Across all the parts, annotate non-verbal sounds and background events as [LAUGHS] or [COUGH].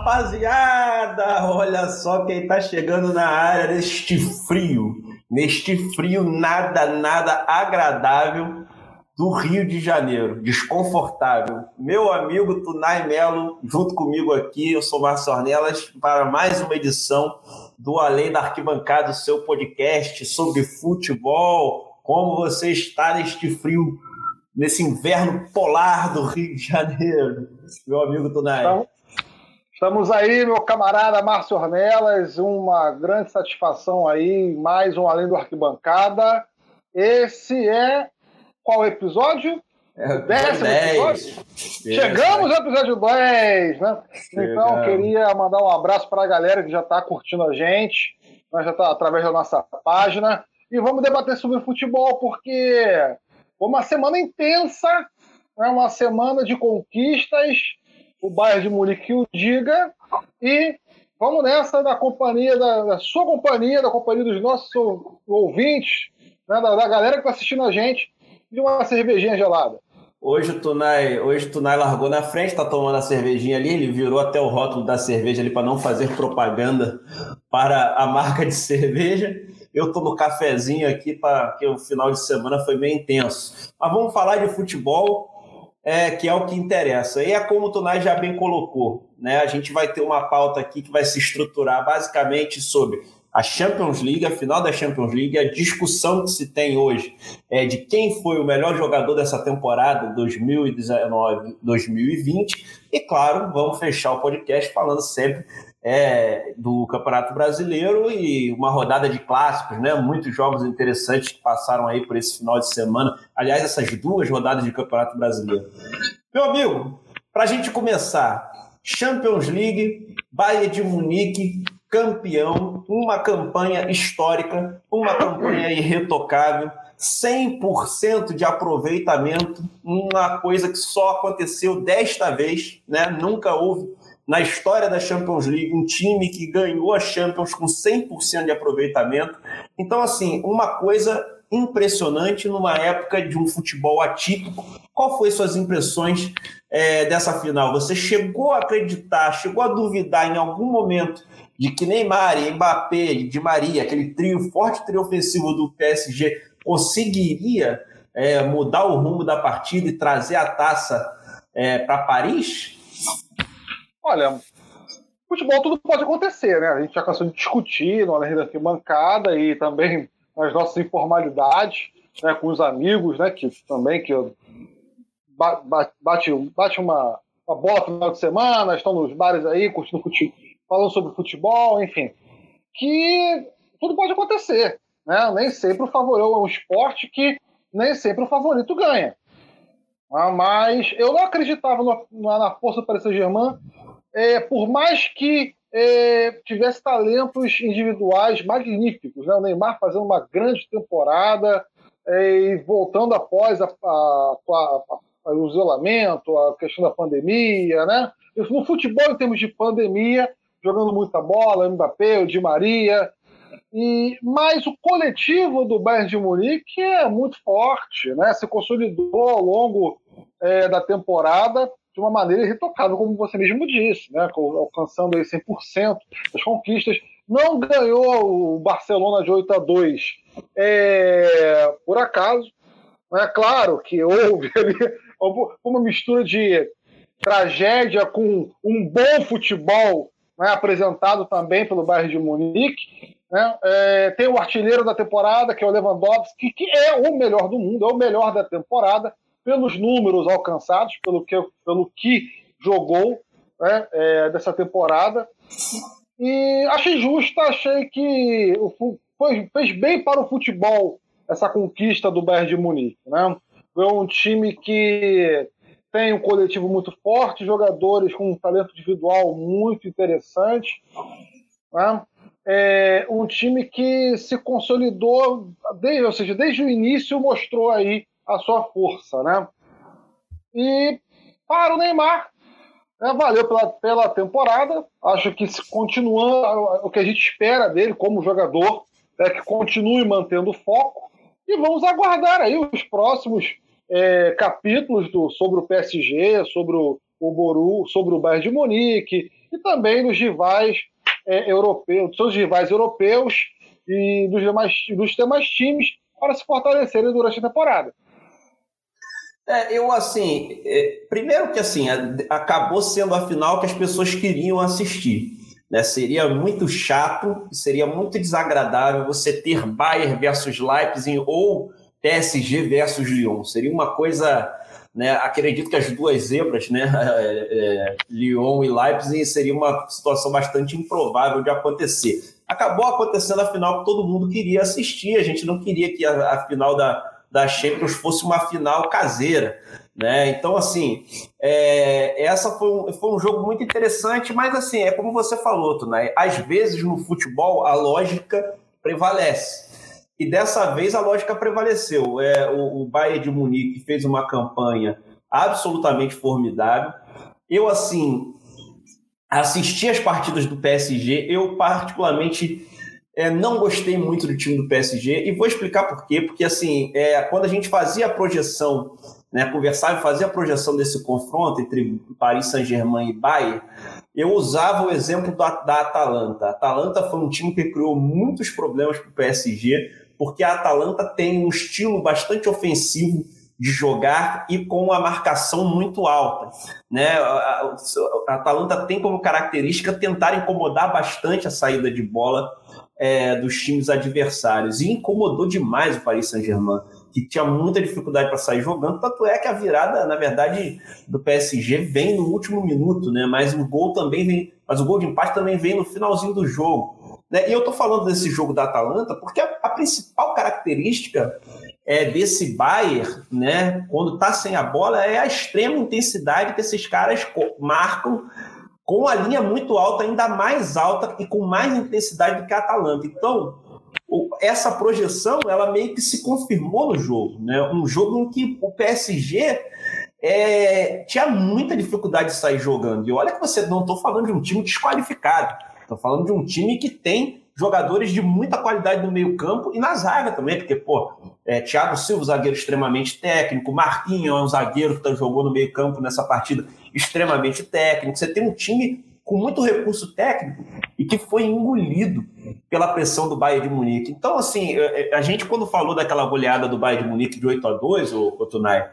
rapaziada! Olha só quem tá chegando na área neste frio, neste frio nada, nada agradável do Rio de Janeiro, desconfortável. Meu amigo Tunai Melo, junto comigo aqui, eu sou Márcio Ornelas, para mais uma edição do Além da Arquibancada, o seu podcast sobre futebol. Como você está neste frio, nesse inverno polar do Rio de Janeiro, meu amigo Tunai? Então, estamos aí, meu camarada Márcio Ornelas, uma grande satisfação aí, mais um Além do Arquibancada. Esse é qual episódio? É, o décimo 10. episódio? Chegamos ao episódio 10, né? Chegamos. Então, queria mandar um abraço para a galera que já está curtindo a gente, né? já está através da nossa página. E vamos debater sobre futebol, porque foi uma semana intensa, né? uma semana de conquistas, o Bayern de Munique o diga, e vamos nessa da companhia, da, da sua companhia, da companhia dos nossos ouvintes, né? da, da galera que está assistindo a gente, de uma cervejinha gelada. Hoje o Tunai, hoje o Tunai largou na frente, tá tomando a cervejinha ali, ele virou até o rótulo da cerveja ali para não fazer propaganda para a marca de cerveja. Eu tô no cafezinho aqui para que o final de semana foi meio intenso. Mas vamos falar de futebol, é, que é o que interessa. E é como o Tunai já bem colocou, né? A gente vai ter uma pauta aqui que vai se estruturar basicamente sobre a Champions League, a final da Champions League, a discussão que se tem hoje é de quem foi o melhor jogador dessa temporada 2019-2020 e claro, vamos fechar o podcast falando sempre é, do Campeonato Brasileiro e uma rodada de clássicos, né? Muitos jogos interessantes que passaram aí por esse final de semana. Aliás, essas duas rodadas de Campeonato Brasileiro. Meu amigo, para a gente começar, Champions League, Bayern de Munique, campeão, uma campanha histórica, uma campanha irretocável, 100% de aproveitamento, uma coisa que só aconteceu desta vez, né? Nunca houve na história da Champions League um time que ganhou a Champions com 100% de aproveitamento. Então, assim, uma coisa impressionante numa época de um futebol atípico. Qual foi suas impressões é, dessa final? Você chegou a acreditar, chegou a duvidar em algum momento de que Neymar, Mbappé, Di Maria, aquele trio, forte trio ofensivo do PSG, conseguiria é, mudar o rumo da partida e trazer a taça é, para Paris? Olha, futebol tudo pode acontecer, né? A gente já cansou de discutir na além da bancada e também nas nossas informalidades, né, com os amigos, né, que também que bate, bate uma, uma bola no final de semana, estão nos bares aí curtindo futebol falando sobre futebol, enfim. Que tudo pode acontecer. Né? Nem sempre o favorito é um esporte que nem sempre o favorito ganha. Ah, mas eu não acreditava no, na, na, força do Paris Saint-Germain, é, por mais que é, tivesse talentos individuais magníficos. Né? O Neymar fazendo uma grande temporada é, e voltando após a, a, a, o isolamento, a questão da pandemia. Né? No futebol, em termos de pandemia, jogando muita bola, Mbappé, o Di Maria. E, mas o coletivo do Bayern de Munique é muito forte, né? se consolidou ao longo é, da temporada de uma maneira irretocável, como você mesmo disse, né? alcançando aí 100% das conquistas. Não ganhou o Barcelona de 8 a 2 é, por acaso. É claro que houve [LAUGHS] ali uma mistura de tragédia com um bom futebol né, apresentado também pelo bairro de Munique. Né? É, tem o artilheiro da temporada, que é o Lewandowski, que é o melhor do mundo, é o melhor da temporada, pelos números alcançados, pelo que, pelo que jogou né, é, dessa temporada. E achei justo, achei que foi, fez bem para o futebol essa conquista do Bayern de Munique. Né? Foi um time que tem um coletivo muito forte, jogadores com um talento individual muito interessante. Né? É um time que se consolidou, desde, ou seja, desde o início mostrou aí a sua força. Né? E para o Neymar, né, valeu pela, pela temporada. Acho que se continuando o que a gente espera dele como jogador é que continue mantendo o foco. E vamos aguardar aí os próximos é, capítulos do, sobre o PSG, sobre o, o Boru, sobre o Bayern de Munique, e também dos rivais é, europeus, dos seus rivais europeus e dos demais, dos demais times para se fortalecerem durante a temporada. É, eu assim, é, primeiro que assim, acabou sendo a final que as pessoas queriam assistir. Né? Seria muito chato, seria muito desagradável você ter Bayern versus Leipzig ou PSG versus Lyon. Seria uma coisa, né? Acredito que as duas zebras, né? [LAUGHS] É, é, Lyon e Leipzig, seria uma situação bastante improvável de acontecer. Acabou acontecendo a final que todo mundo queria assistir. A gente não queria que a, a final da da Champions fosse uma final caseira. Né? Então, assim, é, essa foi um, foi um jogo muito interessante, mas assim, é como você falou, né? às vezes no futebol a lógica prevalece. E dessa vez a lógica prevaleceu. É, o, o Bayern de Munique fez uma campanha absolutamente formidável. Eu, assim, assisti as partidas do PSG, eu particularmente é, não gostei muito do time do PSG e vou explicar por quê. Porque, assim, é, quando a gente fazia a projeção, né, conversava e fazia a projeção desse confronto entre Paris Saint-Germain e Bayern, eu usava o exemplo da, da Atalanta. A Atalanta foi um time que criou muitos problemas para o PSG, porque a Atalanta tem um estilo bastante ofensivo de jogar e com a marcação muito alta. Né? A, Atalanta tem como característica tentar incomodar bastante a saída de bola é, dos times adversários. E incomodou demais o Paris Saint-Germain, que tinha muita dificuldade para sair jogando. Tanto é que a virada, na verdade, do PSG vem no último minuto, né? Mas o gol também vem, mas o gol de empate também vem no finalzinho do jogo. Né? E eu estou falando desse jogo da Atalanta porque a, a principal característica é, desse Bayern, né, quando está sem a bola, é a extrema intensidade que esses caras marcam com a linha muito alta, ainda mais alta e com mais intensidade do que a Atalanta. Então, essa projeção, ela meio que se confirmou no jogo, né? Um jogo em que o PSG é, tinha muita dificuldade de sair jogando. E olha que você não estou falando de um time desqualificado, estou falando de um time que tem jogadores de muita qualidade no meio campo e na zaga também, porque, pô, é, Thiago Silva, zagueiro extremamente técnico, Marquinhos é um zagueiro que tá, jogou no meio campo nessa partida extremamente técnico. Você tem um time com muito recurso técnico e que foi engolido pela pressão do Bayern de Munique. Então, assim, é, é, a gente quando falou daquela goleada do Bayern de Munique de 8 a 2 o, Tunai,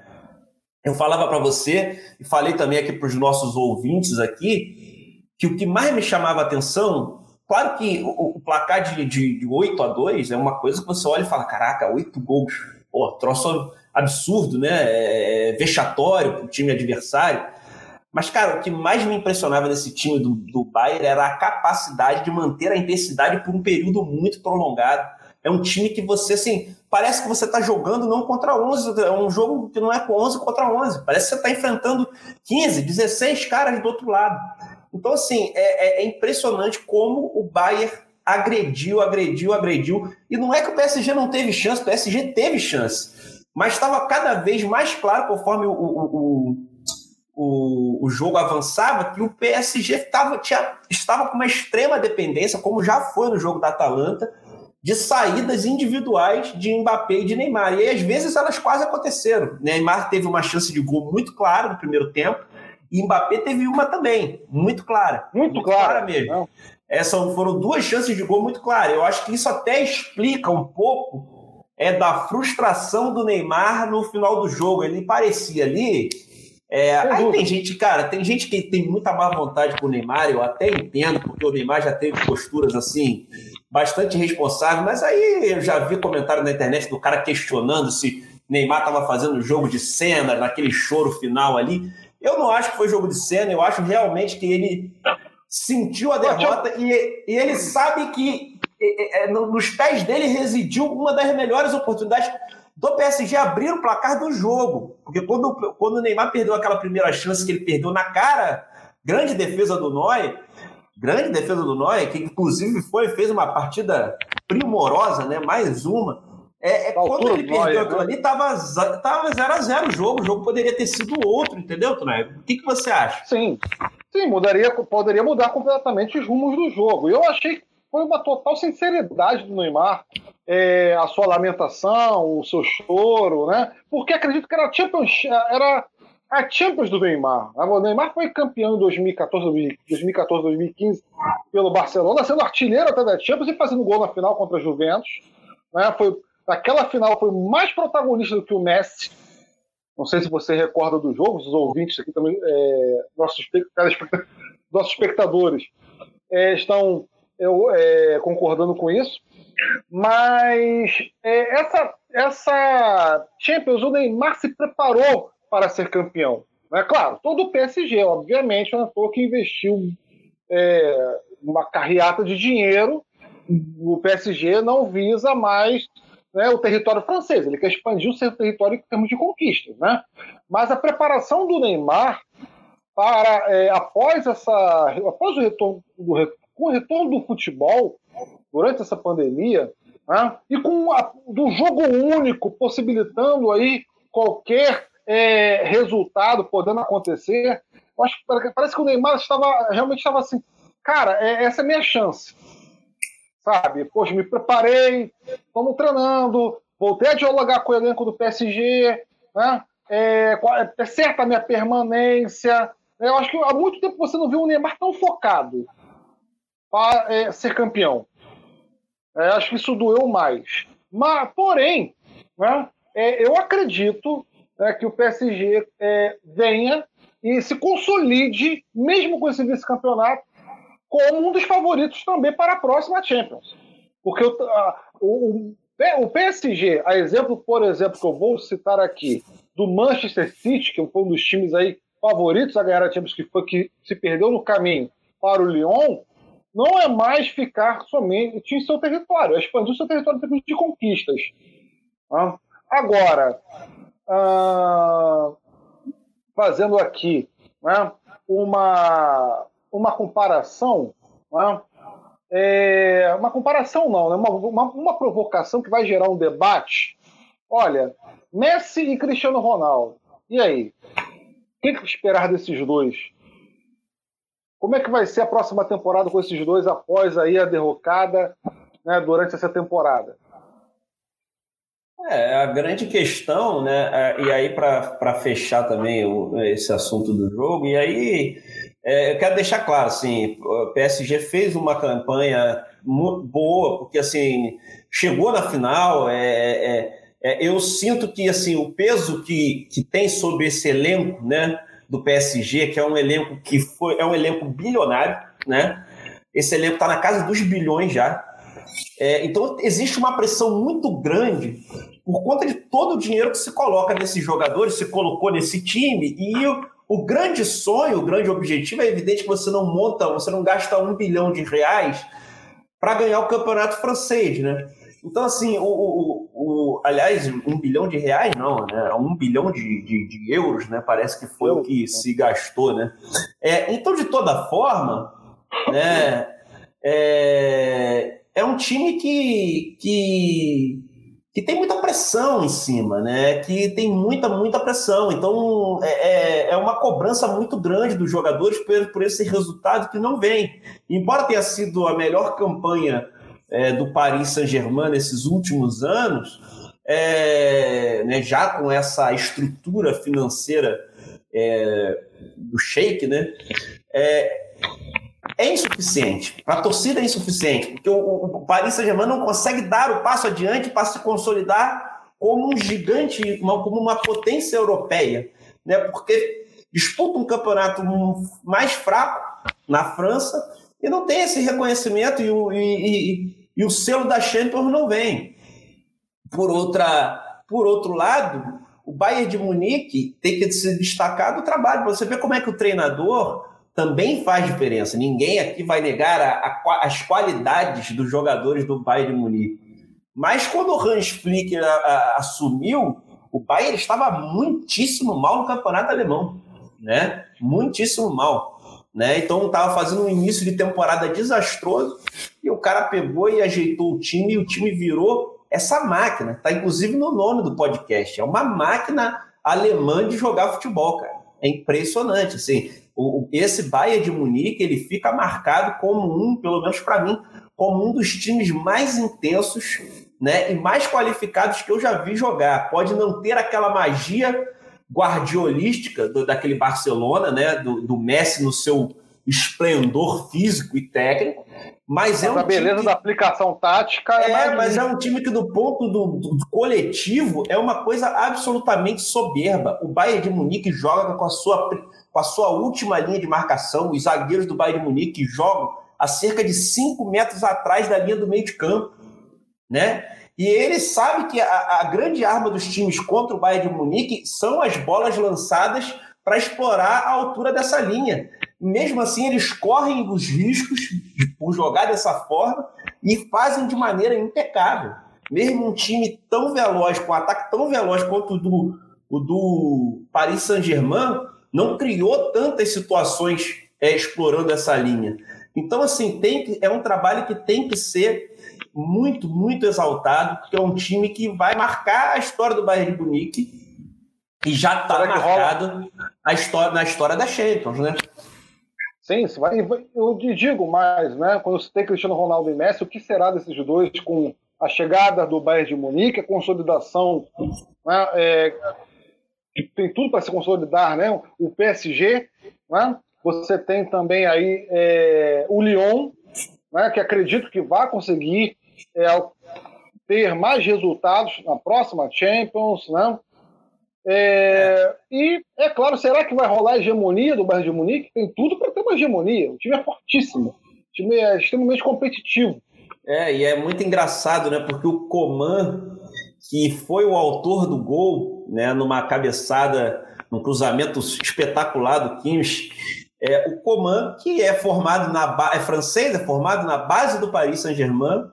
eu falava para você e falei também aqui para os nossos ouvintes aqui que o que mais me chamava atenção Claro que o, o placar de, de, de 8 a 2 é uma coisa que você olha e fala: caraca, 8 gols. Pô, troço absurdo, né? É, é vexatório para o time adversário. Mas, cara, o que mais me impressionava nesse time do, do Bayern era a capacidade de manter a intensidade por um período muito prolongado. É um time que você, assim, parece que você está jogando não contra 11, é um jogo que não é 11 contra 11. Parece que você está enfrentando 15, 16 caras do outro lado. Então, assim, é, é, é impressionante como o Bayern agrediu, agrediu, agrediu. E não é que o PSG não teve chance, o PSG teve chance. Mas estava cada vez mais claro, conforme o, o, o, o, jogo avançava, que o PSG tava, tinha, estava com uma extrema dependência, como já foi no jogo da Atalanta, de saídas individuais de Mbappé e de Neymar. E aí, às vezes elas quase aconteceram. Neymar teve uma chance de gol muito clara no primeiro tempo, e Mbappé teve uma também, muito clara. Muito, muito clara. clara mesmo. Essas foram duas chances de gol muito claras. Eu acho que isso até explica um pouco é da frustração do Neymar no final do jogo. Ele parecia ali. É, aí tem gente, cara, tem gente que tem muita má vontade com o Neymar, eu até entendo, porque o Neymar já teve posturas assim, bastante responsáveis, mas aí eu já vi comentário na internet do cara questionando se Neymar estava fazendo jogo de cena, naquele choro final ali. Eu não acho que foi jogo de cena, eu acho realmente que ele sentiu a derrota e, e ele sabe que é, nos pés dele residiu uma das melhores oportunidades do PSG abrir o placar do jogo. Porque quando, quando o Neymar perdeu aquela primeira chance que ele perdeu na cara, grande defesa do Noy, grande defesa do Noy, que inclusive foi fez uma partida primorosa, né? Mais uma. É, é quando ele perdeu aquilo né? ali, tava 0x0 o jogo. O jogo poderia ter sido outro, entendeu, Tonai? O que, que você acha? Sim. Sim, mudaria, poderia mudar completamente os rumos do jogo. Eu achei que foi uma total sinceridade do Neymar. É, a sua lamentação, o seu choro, né? Porque acredito que era Champions, era a Champions do Neymar. O Neymar foi campeão em 2014, 2014, 2015 pelo Barcelona, sendo artilheiro até da Champions e fazendo gol na final contra a Juventus. Né? Foi, aquela final foi mais protagonista do que o Messi. Não sei se você recorda do jogo, os ouvintes aqui também, é, nossos, nossos espectadores é, estão é, concordando com isso. Mas é, essa, essa Champions, o Neymar se preparou para ser campeão. É claro, todo o PSG, obviamente, não foi que investiu é, uma carreata de dinheiro. O PSG não visa mais né, o território francês, ele quer expandir o seu território em termos de conquistas. Né? Mas a preparação do Neymar para é, após essa após o retorno do, com o retorno do futebol durante essa pandemia né, e com a, do jogo único possibilitando aí qualquer é, resultado podendo acontecer, acho que parece que o Neymar estava realmente estava assim, cara, é, essa é a minha chance, sabe? Poxa, me preparei, estamos treinando, voltei a dialogar com o elenco do PSG, né? É, é certa a minha permanência. Eu acho que há muito tempo você não viu o Neymar tão focado para é, ser campeão. É, acho que isso doeu mais. Mas, porém, né, é, eu acredito né, que o PSG é, venha e se consolide, mesmo com esse vice-campeonato, como um dos favoritos também para a próxima Champions. Porque o, a, o, o, PSG, a exemplo, por exemplo, que eu vou citar aqui, do Manchester City, que foi um dos times aí favoritos a ganhar a Champions, que foi que se perdeu no caminho para o Lyon, não é mais ficar somente em seu território, é expandir o seu território de conquistas. Tá? Agora, ah, fazendo aqui né, uma, uma comparação, né, é, uma comparação não, né, uma, uma, uma provocação que vai gerar um debate. Olha, Messi e Cristiano Ronaldo, e aí? O que, que esperar desses dois? Como é que vai ser a próxima temporada com esses dois após aí a derrocada né, durante essa temporada? É, a grande questão, né? É, e aí, para fechar também o, esse assunto do jogo, e aí é, eu quero deixar claro, assim, o PSG fez uma campanha boa, porque assim, chegou na final, é, é, é, eu sinto que assim, o peso que, que tem sobre esse elenco, né? Do PSG, que é um elenco que foi, é um elenco bilionário, né? Esse elenco está na casa dos bilhões já. É, então existe uma pressão muito grande por conta de todo o dinheiro que se coloca nesses jogadores, se colocou nesse time, e o, grande sonho, o grande objetivo é evidente que você não monta, você não gasta um bilhão de reais para ganhar o campeonato francês, né? Então, assim, o, o, o, aliás, um bilhão de reais não, né? Um bilhão de, de, de euros, né? Parece que foi o que se gastou, né? É, então, de toda forma, né? É, é um time que, que, que tem muita pressão em cima, né? Que tem muita, muita pressão. Então é, é, é uma cobrança muito grande dos jogadores por, por esse resultado que não vem. Embora tenha sido a melhor campanha é, do Paris Saint-Germain nesses últimos anos, é, né, já com essa estrutura financeira é, do Sheik, né? É, insuficiente. A torcida é insuficiente, porque o, o Paris Saint-Germain não consegue dar o passo adiante para se consolidar como um gigante, uma, como uma potência europeia, né? Porque disputa um campeonato mais fraco na França e não tem esse reconhecimento e o, e, e, e o selo da Champions não vem. Por, outra, por outro lado, o Bayern de Munique tem que se destacar do trabalho. Você vê como é que o treinador também faz diferença. Ninguém aqui vai negar a, a, as qualidades dos jogadores do Bayern de Munique. Mas quando o Hans Flick a, assumiu, o Bayern estava muitíssimo mal no campeonato alemão, né? Muitíssimo mal, né? Então estava fazendo um início de temporada desastroso e o cara pegou e ajeitou o time e o time virou essa máquina. Tá inclusive no nome do podcast. É uma máquina alemã de jogar futebol, cara. É impressionante, assim o, esse Bayern de Munique ele fica marcado como um, pelo menos para mim, como um dos times mais intensos né, e mais qualificados que eu já vi jogar. Pode não ter aquela magia guardiolística do, daquele Barcelona, né? Do, do, Messi no seu esplendor físico e técnico. Mas é um a beleza que, da aplicação tática é, é mas é um time que, do ponto do, do, coletivo, é uma coisa absolutamente soberba. O Bayern de Munique joga com a sua, com a sua última linha de marcação. Os zagueiros do Bayern de Munique jogam a cerca de 5 metros atrás da linha do meio de campo. Né? E ele sabe que a, a grande arma dos times contra o Bayern de Munique são as bolas lançadas para explorar a altura dessa linha. Mesmo assim, eles correm os riscos por jogar dessa forma e fazem de maneira impecável. Mesmo um time tão veloz, com um ataque tão veloz quanto o do, o do Paris Saint-Germain, não criou tantas situações é, explorando essa linha. Então, assim, tem que, é um trabalho que tem que ser muito, muito exaltado, porque é um time que vai marcar a história do Bayern de Munique e já está marcado a história, na história da Champions, né? Sim, vai, eu digo mais, né? Quando você tem Cristiano Ronaldo e Messi, o que será desses dois com a chegada do Bayern de Munique, a consolidação, né? é, tem tudo para se consolidar, né? O PSG, né? Você tem também aí é, o Lyon, né? Que acredito que vai conseguir é, ter mais resultados na próxima Champions, né? É, e, é claro, será que vai rolar a hegemonia do Bayern de Munique? Tem tudo para ter uma hegemonia. O time é fortíssimo. O time é extremamente competitivo. É, e é muito engraçado, né? Porque o Coman, que foi o autor do gol, né, numa cabeçada, num cruzamento espetacular do Kimmich, é, o Coman, que é formado na é francês, é formado na base do Paris Saint-Germain,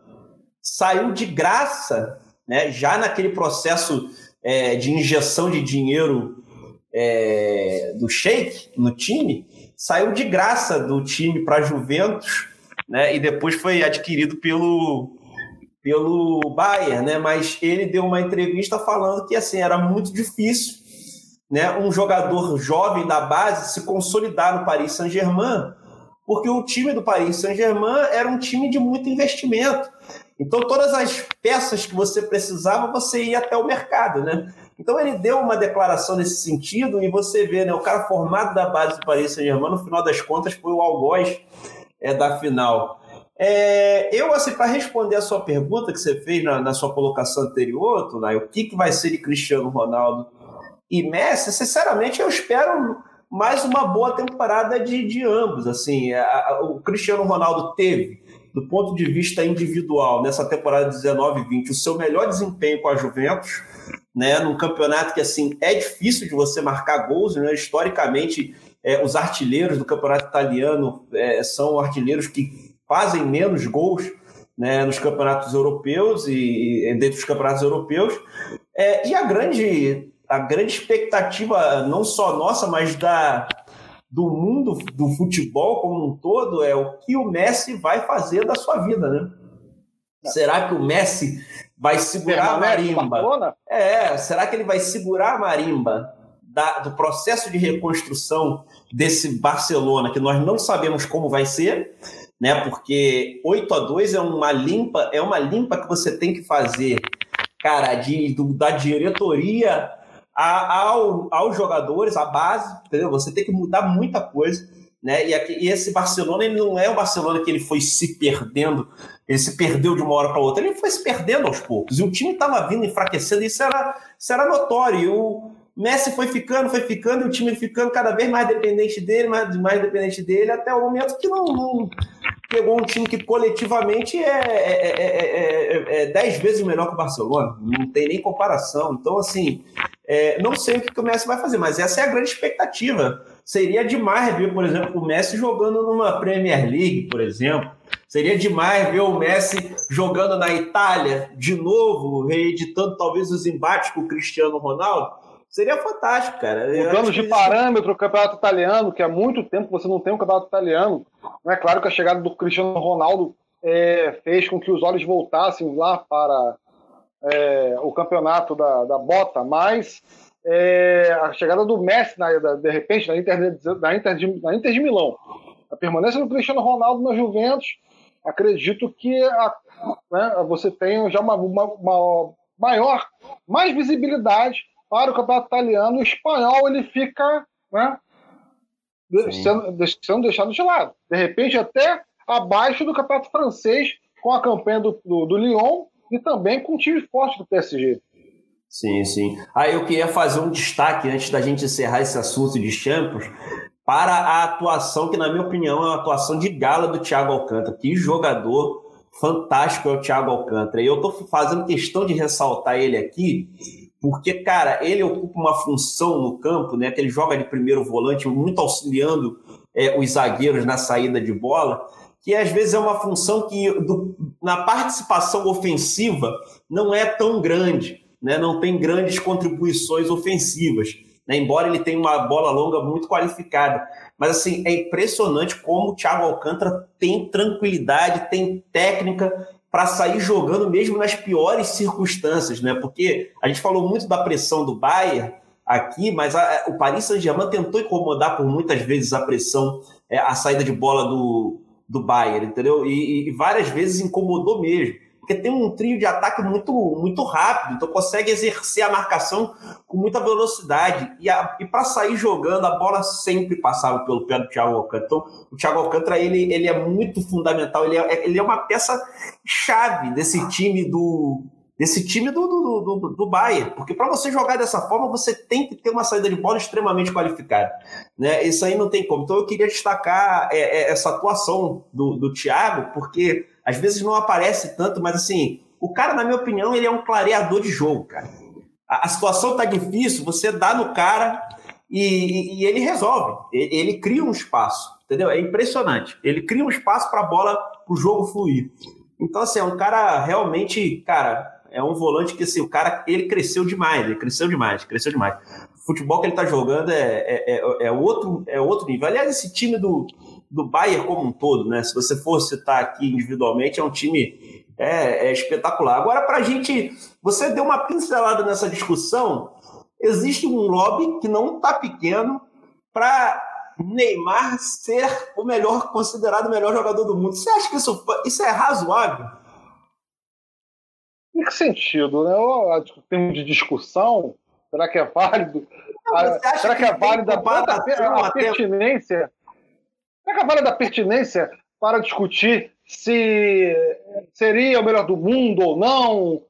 saiu de graça, né, já naquele processo é, de injeção de dinheiro é, do Sheik no time, saiu de graça do time para Juventus, né, e depois foi adquirido pelo pelo Bayern, né? Mas ele deu uma entrevista falando que assim era muito difícil, né? Um jogador jovem da base se consolidar no Paris Saint-Germain, porque o time do Paris Saint-Germain era um time de muito investimento. Então, todas as peças que você precisava, você ia até o mercado, né? Então, ele deu uma declaração nesse sentido e você vê, né? O cara formado da base do Paris Saint-Germain, no final das contas, foi o algoz é, da final. É, eu, assim, para responder a sua pergunta que você fez na, na sua colocação anterior, Tunay, o que, que vai ser de Cristiano Ronaldo e Messi, sinceramente, eu espero mais uma boa temporada de, de ambos. Assim, a, a, o Cristiano Ronaldo teve do ponto de vista individual, nessa temporada 19-20, o seu melhor desempenho com a Juventus, né, num campeonato que assim é difícil de você marcar gols, né, historicamente é, os artilheiros do campeonato italiano é, são artilheiros que fazem menos gols né, nos campeonatos europeus e, e dentro dos campeonatos europeus. É, e a grande, a grande expectativa, não só nossa, mas da, do mundo do futebol como um todo é o que o Messi vai fazer da sua vida, né? Será que o Messi vai segurar a marimba? É, será que ele vai segurar a marimba da, do processo de reconstrução desse Barcelona, que nós não sabemos como vai ser, né? Porque 8 a 2 é uma limpa, é uma limpa que você tem que fazer, cara, de, do, da diretoria a, ao, aos jogadores, à base, entendeu? Você tem que mudar muita coisa. Né? E, aqui, e, esse Barcelona ele não é o Barcelona que ele foi se perdendo, ele se perdeu de uma hora para outra, ele foi se perdendo aos poucos. E o time estava vindo enfraquecendo, isso era, isso era notório. E o Messi foi ficando, foi ficando, e o time ficando cada vez mais dependente dele, mais, mais dependente dele, até o momento que não, não pegou um time que coletivamente é, é, é, é, dez vezes melhor que o Barcelona, não tem nem comparação. Então, assim, é, não sei o que o Messi vai fazer, mas essa é a grande expectativa. Seria demais ver, por exemplo, o Messi jogando numa Premier League, por exemplo. Seria demais ver o Messi jogando na Itália de novo, reeditando talvez os embates com o Cristiano Ronaldo. Seria fantástico, cara. Mudando de parâmetro o campeonato italiano, que há muito tempo você não tem um campeonato italiano. Não é claro que a chegada do Cristiano Ronaldo é, fez com que os olhos voltassem lá para é, o campeonato da, da bota, mas é, a chegada do Messi, na, da, de repente, na Inter, na, Inter de, na Inter de Milão, a permanência do Cristiano Ronaldo na Juventus, acredito que a, né, você tem já uma, uma, uma maior, mais visibilidade para o campeonato italiano, o espanhol ele fica né, sendo, sendo deixado de lado. De repente, até abaixo do campeonato francês, com a campanha do, do, do Lyon e também com o time forte do PSG. Sim, sim. Aí ah, eu queria fazer um destaque antes da gente encerrar esse assunto de Champions para a atuação que, na minha opinião, é uma atuação de gala do Thiago Alcântara. Que jogador fantástico é o Thiago Alcântara. E eu estou fazendo questão de ressaltar ele aqui, porque, cara, ele ocupa uma função no campo, né? Que ele joga de primeiro volante, muito auxiliando é, os zagueiros na saída de bola, que às vezes é uma função que do, na participação ofensiva não é tão grande, né? não tem grandes contribuições ofensivas, né? embora ele tenha uma bola longa muito qualificada. Mas assim, é impressionante como o Thiago Alcântara tem tranquilidade, tem técnica para sair jogando mesmo nas piores circunstâncias, né? Porque a gente falou muito da pressão do Bayern, aqui, mas a, o Paris Saint-Germain tentou incomodar por muitas vezes a pressão, é, a saída de bola do, do Bayern, entendeu? E, e, várias vezes incomodou mesmo. Porque tem um trio de ataque muito, muito rápido, então consegue exercer a marcação com muita velocidade. E, e para sair jogando, a bola sempre passava pelo pé do Thiago Alcântara. Então, o Thiago Alcântara ele, ele é muito fundamental, ele é, ele é uma peça chave desse time do, desse time do, do, do, do Bayern. Porque para você jogar dessa forma, você tem que ter uma saída de bola extremamente qualificada. Né? Isso aí não tem como. Então eu queria destacar é, é, essa atuação do, do Thiago, porque às vezes não aparece tanto, mas assim, o cara, na minha opinião, ele é um clareador de jogo, cara. A, a situação tá difícil, você dá no cara e, e, ele resolve. Ele, ele, cria um espaço, entendeu? É impressionante. Ele cria um espaço para a bola, para o jogo fluir. Então, assim, é um cara realmente, cara, é um volante que assim, o cara ele cresceu demais, ele cresceu demais, cresceu demais. O futebol que ele tá jogando é, é, é, é, outro, é outro nível. Aliás, esse time do, do Bayern como um todo, né? Se você for citar aqui individualmente, é um time é, é espetacular. Agora, para a gente, você deu uma pincelada nessa discussão. Existe um lobby que não está pequeno para Neymar ser o melhor, considerado o melhor jogador do mundo. Você acha que isso, isso é razoável? Em que sentido? Né? O termo de discussão, será que é válido? Não, será que, que é válida a, a pertinência? Será que é a pertinência para discutir se seria o melhor do mundo ou não?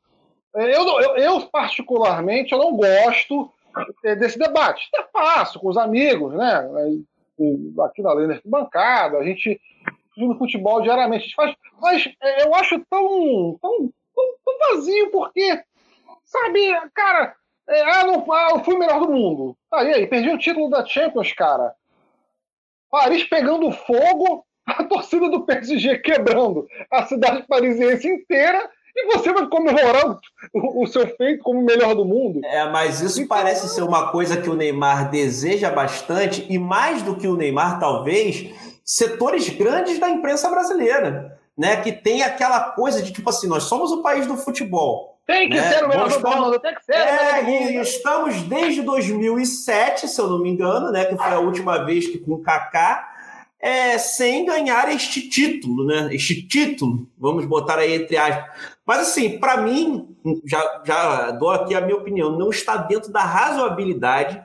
Eu, eu, eu particularmente, eu não gosto desse debate. É fácil, com os amigos, né? Aqui na Lenda Bancada, a gente no futebol diariamente, a gente faz, mas eu acho tão, tão tão vazio, porque, sabe, cara, é, ah, não, ah, eu fui o melhor do mundo. Aí, aí, perdi o título da Champions, cara. Paris pegando fogo, a [LAUGHS] torcida do PSG quebrando a cidade parisiense inteira e você vai comemorar o, o seu feito como o melhor do mundo. É, mas isso então, parece ser uma coisa que o Neymar deseja bastante e mais do que o Neymar, talvez, setores grandes da imprensa brasileira né? Que tem aquela coisa de tipo assim, nós somos o país do futebol. Tem que né? ser o melhor do mundo, tem que ser. É, e estamos desde 2007, se eu não me engano, né? Que foi a última vez que com o Kaká, é, sem ganhar este título, né? Este título, vamos botar aí entre aspas. Mas assim, para mim, já, já dou aqui a minha opinião, não está dentro da razoabilidade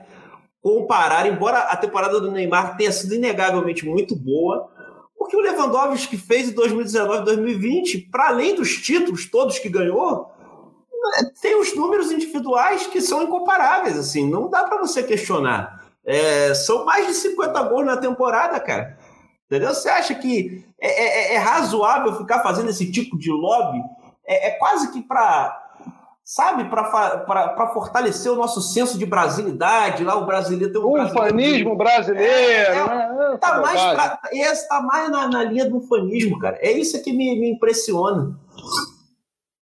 comparar, embora a temporada do Neymar tenha sido inegavelmente muito boa, o que o Lewandowski fez em 2019 2020, para além dos títulos todos que ganhou, tem os números individuais que são incomparáveis, assim, não dá para você questionar. É, são mais de 50 gols na temporada, cara. Entendeu? Você acha que é, é, é razoável ficar fazendo esse tipo de lobby? É, é quase que para sabe, para fortalecer o nosso senso de brasilidade, lá o brasileiro tem um ufanismo brasileiro. É, é, né? tá mais pra, esse tá mais na, na, linha do ufanismo, cara. É isso que me, me impressiona.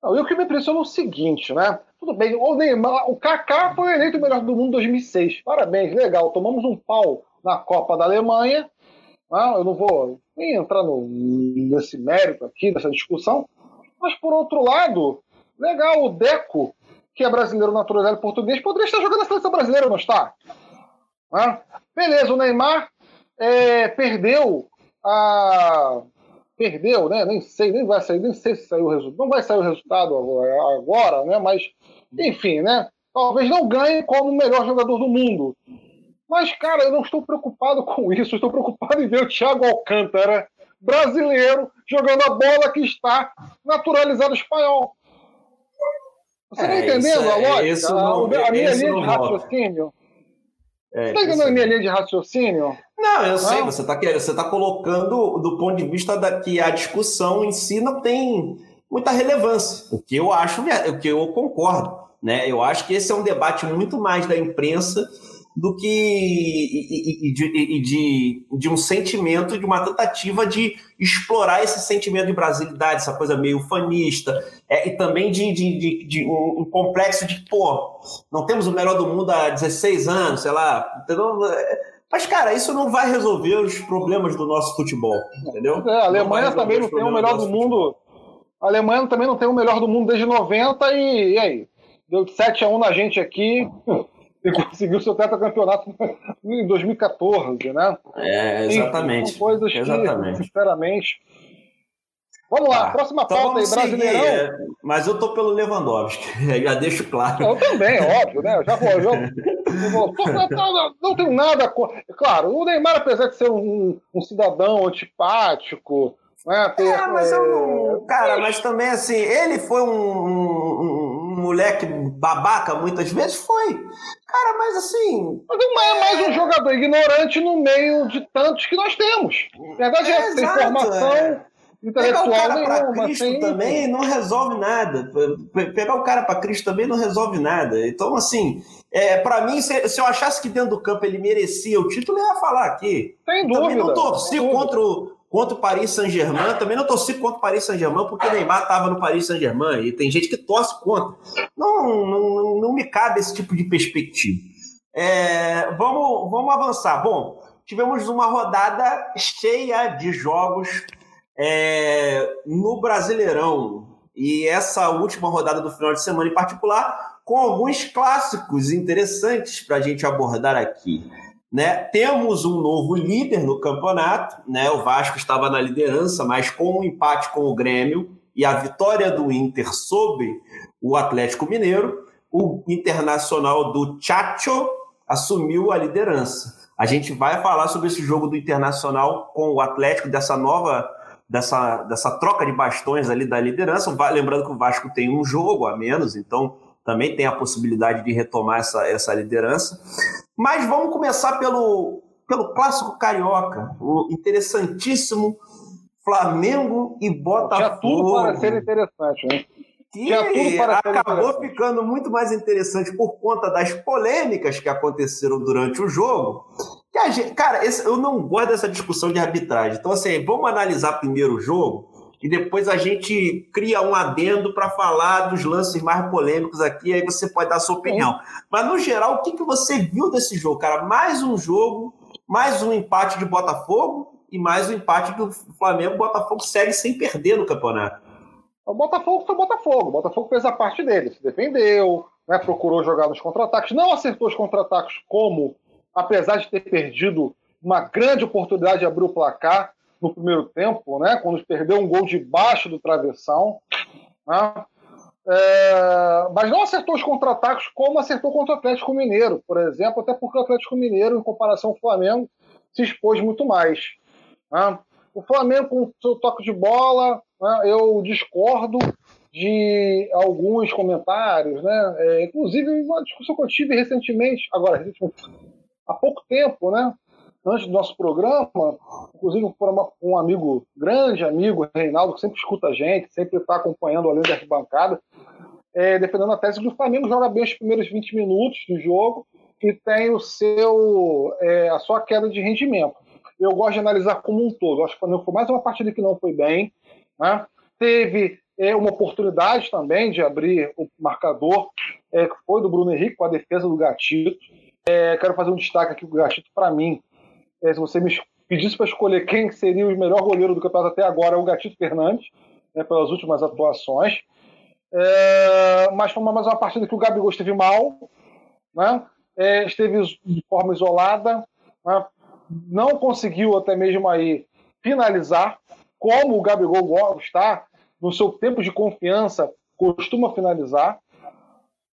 E o que me impressiona é o seguinte, né? Tudo bem, o Neymar, o Kaká foi eleito o melhor do mundo em 2006. Parabéns, legal. Tomamos um pau na Copa da Alemanha. Né? Eu não vou nem entrar no, nesse mérito aqui, nessa discussão. Mas, por outro lado, Legal, o Deco, que é brasileiro naturalizado português, poderia estar jogando na seleção brasileira, não está? Ah, beleza, o Neymar é, perdeu a. Perdeu, né? Nem sei, nem vai sair, nem sei se saiu o resultado. Não vai sair o resultado agora, né? Mas, enfim, né? talvez não ganhe como o melhor jogador do mundo. Mas, cara, eu não estou preocupado com isso. Estou preocupado em ver o Thiago Alcântara, brasileiro, jogando a bola que está naturalizado espanhol. Você está é, entendendo a é, lógica? Não, a, a minha linha de raciocínio? É, você está entendendo a minha linha de raciocínio? Não, eu sei, você está você tá colocando do ponto de vista da que a discussão em si não tem muita relevância, o que eu acho, o que eu concordo. Né? Eu acho que esse é um debate muito mais da imprensa do que e, e, de, e de, de, um sentimento, de uma tentativa de explorar esse sentimento de brasilidade, essa coisa meio fanista, é, e também de, de, de um, um, complexo de, pô, não temos o melhor do mundo há 16 anos, sei lá, entendeu? Mas, cara, isso não vai resolver os problemas do nosso futebol, entendeu? É, a Alemanha também não tem o melhor do, do mundo. A Alemanha também não tem o melhor do mundo desde 90 e, e aí? Deu 7 a 1 na gente aqui e conseguiu seu tetracampeonato [LAUGHS] em 2014, né? É, exatamente. Enfim, coisas exatamente. que, sinceramente. Vamos lá, tá. próxima então pauta aí, Brasileirão. É, mas eu tô pelo Lewandowski, [LAUGHS] já deixo claro. Eu também, óbvio, né? Eu já vou. Já, eu vou não, não, não tenho nada. Claro, o Neymar, apesar de ser um, um cidadão antipático, né, ter, é, mas eu não. Cara, mas também assim, ele foi um, um, moleque babaca muitas vezes? Foi. Cara, mas assim. Mas é mais um jogador ignorante no meio de tantos que nós temos. Na verdade, é, é formação. É. Pegar o cara para Cristo também não resolve nada. Pegar o cara para Cristo também não resolve nada. Então, assim, é, para mim, se, se, eu achasse que dentro do campo ele merecia o título, eu ia falar aqui. Tem dúvida. Também não torci contra o, contra o Paris Saint-Germain. Também não torci contra o Paris Saint-Germain porque o Neymar estava no Paris Saint-Germain e tem gente que torce contra. Não, não, não me cabe esse tipo de perspectiva. É, vamos, vamos avançar. Bom, tivemos uma rodada cheia de jogos é, no Brasileirão. E essa última rodada do final de semana em particular, com alguns clássicos interessantes para a gente abordar aqui. Né? Temos um novo líder no campeonato, né? O Vasco estava na liderança, mas com um empate com o Grêmio e a vitória do Inter sobre o Atlético Mineiro, o Internacional do Chacho assumiu a liderança. A gente vai falar sobre esse jogo do Internacional com o Atlético, dessa nova, dessa, dessa troca de bastões ali da liderança. Lembrando que o Vasco tem um jogo a menos, então também tem a possibilidade de retomar essa, essa liderança. Mas vamos começar pelo, pelo clássico carioca, o interessantíssimo Flamengo e Botafogo. Tinha tudo para ser interessante, né? Que acabou ficando muito mais interessante por conta das polêmicas que aconteceram durante o jogo. Que gente, cara, esse, eu não gosto dessa discussão de arbitragem. Então, assim, vamos analisar primeiro o jogo e depois a gente cria um adendo para falar dos lances mais polêmicos aqui, aí você pode dar a sua opinião. Mas, no geral, o que, que você viu desse jogo, cara? Mais um jogo, mais um empate de Botafogo e mais um empate do Flamengo. O Botafogo segue sem perder no campeonato. O Botafogo foi o Botafogo. O Botafogo fez a parte dele, se defendeu, né, procurou jogar nos contra-ataques, não acertou os contra-ataques como, apesar de ter perdido uma grande oportunidade de abrir o placar, no primeiro tempo, né, quando perdeu um gol debaixo do travessão. Né, é, mas não acertou os contra-ataques como acertou contra o Atlético Mineiro, por exemplo, até porque o Atlético Mineiro, em comparação ao Flamengo, se expôs muito mais. Né. O Flamengo, com o seu toque de bola, né, eu discordo de alguns comentários, né? É, inclusive uma discussão que eu tive recentemente, agora, há pouco tempo, né? Antes do nosso programa, inclusive uma, um amigo, grande amigo, Reinaldo, que sempre escuta a gente, sempre está acompanhando além da arquibancada, é, defendendo a tese que o Flamengo joga bem os primeiros 20 minutos do jogo e tem o seu, é, a sua queda de rendimento. Eu gosto de analisar como um todo. Eu acho que o Flamengo foi mais uma partida que não foi bem. Né? Teve é, uma oportunidade também de abrir o marcador, é, que foi do Bruno Henrique com a defesa do Gatito. É, quero fazer um destaque aqui, o Gatito, para mim, é, se você me pedisse para escolher quem seria o melhor goleiro do campeonato até agora, é o Gatito Fernandes, né, pelas últimas atuações. É, mas foi mais uma partida que o Gabigol esteve mal, né, é, esteve de forma isolada, né, não conseguiu até mesmo aí finalizar, como o Gabigol está, no seu tempo de confiança, costuma finalizar.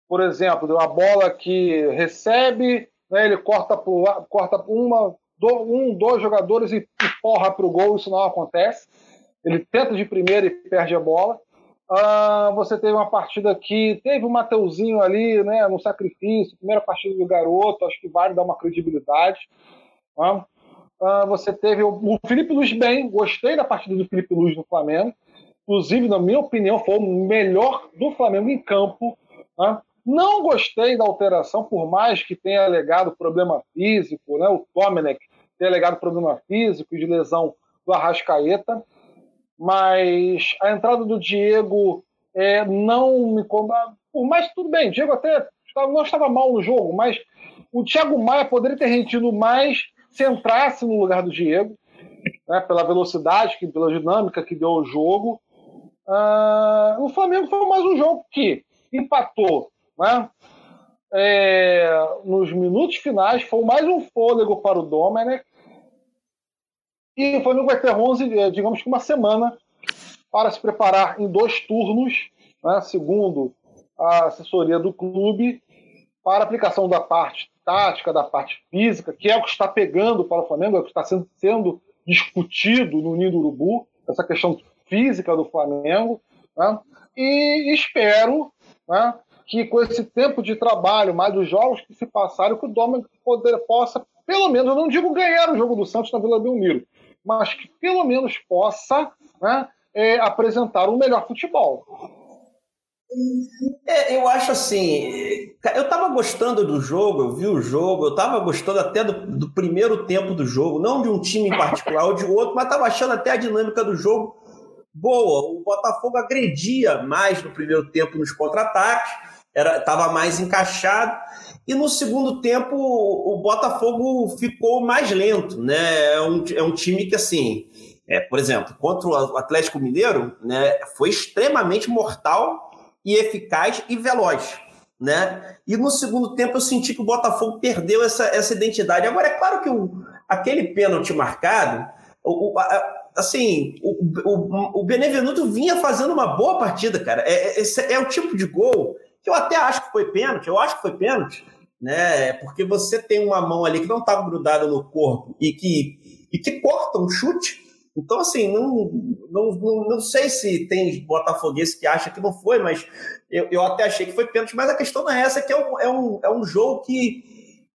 por exemplo, a bola que recebe, né, ele corta por, corta uma, um, dois jogadores e, porra para o gol, isso não acontece. Ele tenta de primeira e perde a bola. Uh, você teve uma partida que teve o Mateuzinho ali, né, no sacrifício, primeira partida do garoto, acho que vale dar uma credibilidade. Uh, uh, você teve o, o, Felipe Luiz bem, gostei da partida do Felipe Luiz no Flamengo. Inclusive, na minha opinião, foi o melhor do Flamengo em campo. Não gostei da alteração, por mais que tenha alegado problema físico, né, o Domenech tenha alegado problema físico e de lesão do Arrascaeta mas a entrada do Diego é, não me por mais tudo bem, Diego até não estava mal no jogo, mas o Thiago Maia poderia ter rendido mais se entrasse no lugar do Diego, né, pela velocidade, que, pela dinâmica que deu o jogo. Uh, o Flamengo foi mais um jogo que empatou né, é, nos minutos finais, foi mais um fôlego para o Domenech, e o Flamengo vai ter 11, eh, digamos que uma semana, para se preparar em dois turnos, né, segundo a assessoria do clube, para aplicação da parte tática, da parte física, que é o que está pegando para o Flamengo, é o que está sendo, sendo discutido no Ninho do Urubu, essa questão física do Flamengo. Né, e espero né, que com esse tempo de trabalho, mais os jogos que se passaram, que o Domingos possa, pelo menos, eu não digo ganhar o jogo do Santos na Vila Belmiro, mas que pelo menos possa né, é, apresentar um melhor futebol. É, eu acho assim, eu estava gostando do jogo, eu vi o jogo, eu estava gostando até do, do, primeiro tempo do jogo, não de um time em particular ou de outro, mas estava achando até a dinâmica do jogo boa. O Botafogo agredia mais no primeiro tempo nos contra-ataques, estava mais encaixado. E no segundo tempo, o Botafogo ficou mais lento, né? É um, é um time que, assim, é, por exemplo, contra o Atlético Mineiro, né, foi extremamente mortal e eficaz e veloz. Né? E no segundo tempo eu senti que o Botafogo perdeu essa, essa identidade. Agora, é claro que o, aquele pênalti marcado, o, o, assim, o, o, o Benevenuto vinha fazendo uma boa partida, cara. É, é, é o tipo de gol que eu até acho que foi pênalti, eu acho que foi pênalti, né? Porque você tem uma mão ali que não estava tá grudada no corpo e que, e que corta um chute. Então, assim, não, não, não, não sei se tem botafoguense que acha que não foi, mas eu, eu até achei que foi pênalti. Mas a questão não é essa, que é um, é um, é um jogo que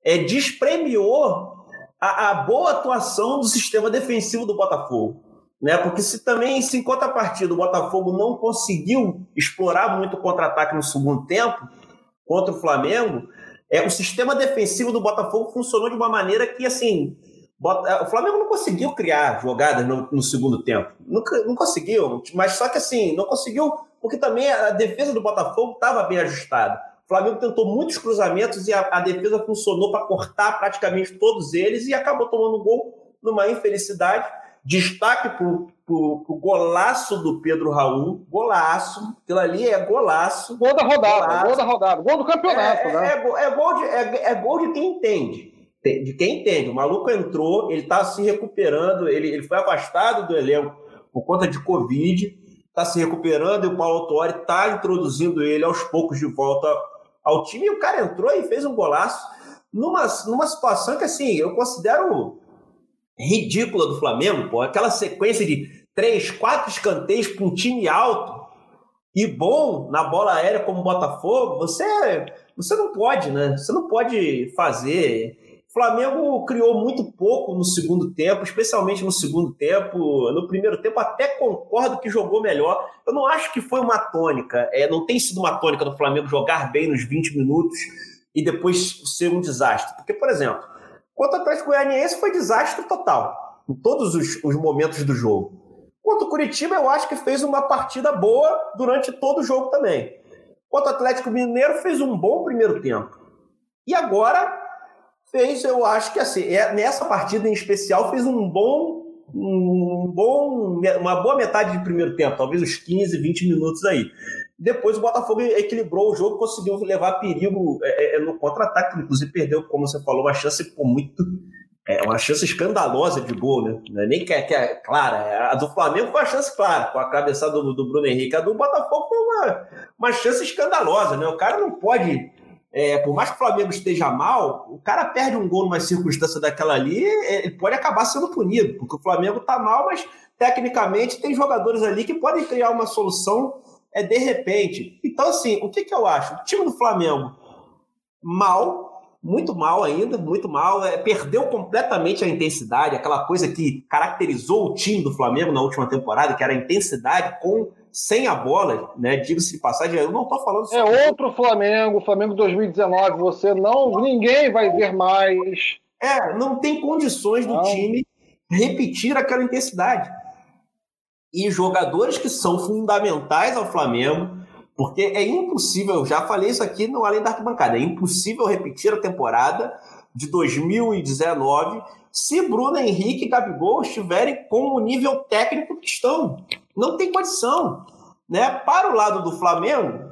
é, despremiou a, a boa atuação do sistema defensivo do Botafogo. Né? Porque se também, se em contrapartida o Botafogo não conseguiu explorar muito o contra-ataque no segundo tempo contra o Flamengo, é, o sistema defensivo do Botafogo funcionou de uma maneira que, assim, o Flamengo não conseguiu criar jogadas no, no segundo tempo. Nunca, não conseguiu, mas só que assim, não conseguiu porque também a defesa do Botafogo estava bem ajustada. O Flamengo tentou muitos cruzamentos e a, a defesa funcionou para cortar praticamente todos eles e acabou tomando gol numa infelicidade. Destaque para o golaço do Pedro Raul. Golaço. Aquilo ali é golaço. Gol da rodada, golaço. gol da rodada. Gol do campeonato, é, né? É, é, gol de, é, é gol de quem entende. De quem entende. O maluco entrou, ele está se recuperando, ele, ele foi afastado do elenco por conta de Covid, está se recuperando e o Paulo Autori está introduzindo ele aos poucos de volta ao time. E o cara entrou e fez um golaço numa, numa situação que, assim, eu considero ridícula do Flamengo, pô. Aquela sequência de três, quatro escanteios para um time alto e bom na bola aérea como Botafogo, você, você não pode, né? Você não pode fazer. O Flamengo criou muito pouco no segundo tempo, especialmente no segundo tempo. No primeiro tempo, até concordo que jogou melhor. Eu não acho que foi uma tônica. É, não tem sido uma tônica do Flamengo jogar bem nos 20 minutos e depois ser um desastre. Porque, por exemplo, Contra o Atlético Goianiense foi desastre total, em todos os, os momentos do jogo. Contra o Curitiba, eu acho que fez uma partida boa durante todo o jogo também. Contra o Atlético Mineiro, fez um bom primeiro tempo. E agora fez, eu acho que assim, é, nessa partida em especial, fez um bom, um bom, uma boa metade de primeiro tempo, talvez uns 15, 20 minutos aí. Depois o Botafogo equilibrou o jogo, conseguiu levar perigo é, é, é no contra-ataque, inclusive perdeu, como você falou, uma chance muito é uma chance escandalosa de gol, né? É nem que é, que é clara. A do Flamengo foi uma chance clara, com a cabeçada do, do Bruno Henrique. A do Botafogo foi uma, uma chance escandalosa, né? O cara não pode. É, por mais que o Flamengo esteja mal, o cara perde um gol numa circunstância daquela ali, é, ele pode acabar sendo punido, porque o Flamengo tá mal, mas tecnicamente tem jogadores ali que podem criar uma solução é, de repente. Então, assim, o que, que eu acho? O time do Flamengo mal, muito mal ainda, muito mal. É, perdeu completamente a intensidade, aquela coisa que caracterizou o time do Flamengo na última temporada, que era a intensidade com sem a bola, né? Diga-se de passagem, eu não estou falando É outro Flamengo, Flamengo 2019, você não, ninguém vai ver mais. É, não tem condições do não. time repetir aquela intensidade. E jogadores que são fundamentais ao Flamengo, porque é impossível, eu já falei isso aqui no Além da Arquibancada, é impossível repetir a temporada de 2019 se Bruno Henrique e Gabigol estiverem com o nível técnico que estão. Não tem condição. Né? Para o lado do Flamengo,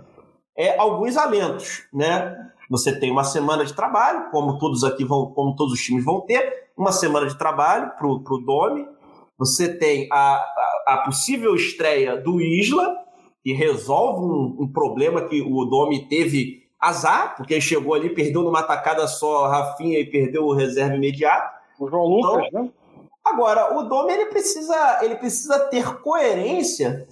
é alguns alentos. Né? Você tem uma semana de trabalho, como todos aqui vão, como todos os times vão ter, uma semana de trabalho para o Domi. Você tem a, a, a possível estreia do Isla, que resolve um, um problema que o Domi teve azar, porque ele chegou ali, perdeu numa tacada só a Rafinha e perdeu o reserva imediato. O João Lucas, então, né? Agora, o Domi ele precisa, ele precisa ter coerência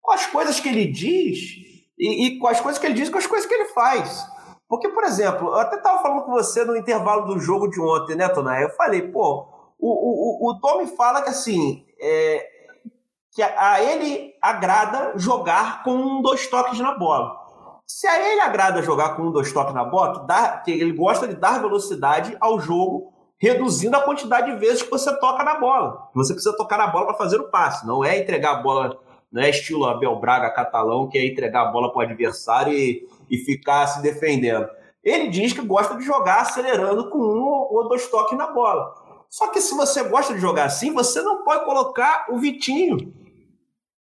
com as coisas que ele diz e, e, com as coisas que ele diz com as coisas que ele faz. Porque, por exemplo, eu até estava falando com você no intervalo do jogo de ontem, né, Tonai? Eu falei, pô, o, o, o Domi fala que assim, é, que a, a ele agrada jogar com dois toques na bola. Se a ele agrada jogar com dois toques na bola, que, dá, que ele gosta de dar velocidade ao jogo, reduzindo a quantidade de vezes que você toca na bola. Você precisa tocar na bola para fazer o passe, não é entregar a bola, não é estilo Abel Braga catalão, que é entregar a bola para o adversário e, e ficar se defendendo. Ele diz que gosta de jogar acelerando com um ou dois toques na bola. Só que se você gosta de jogar assim, você não pode colocar o Vitinho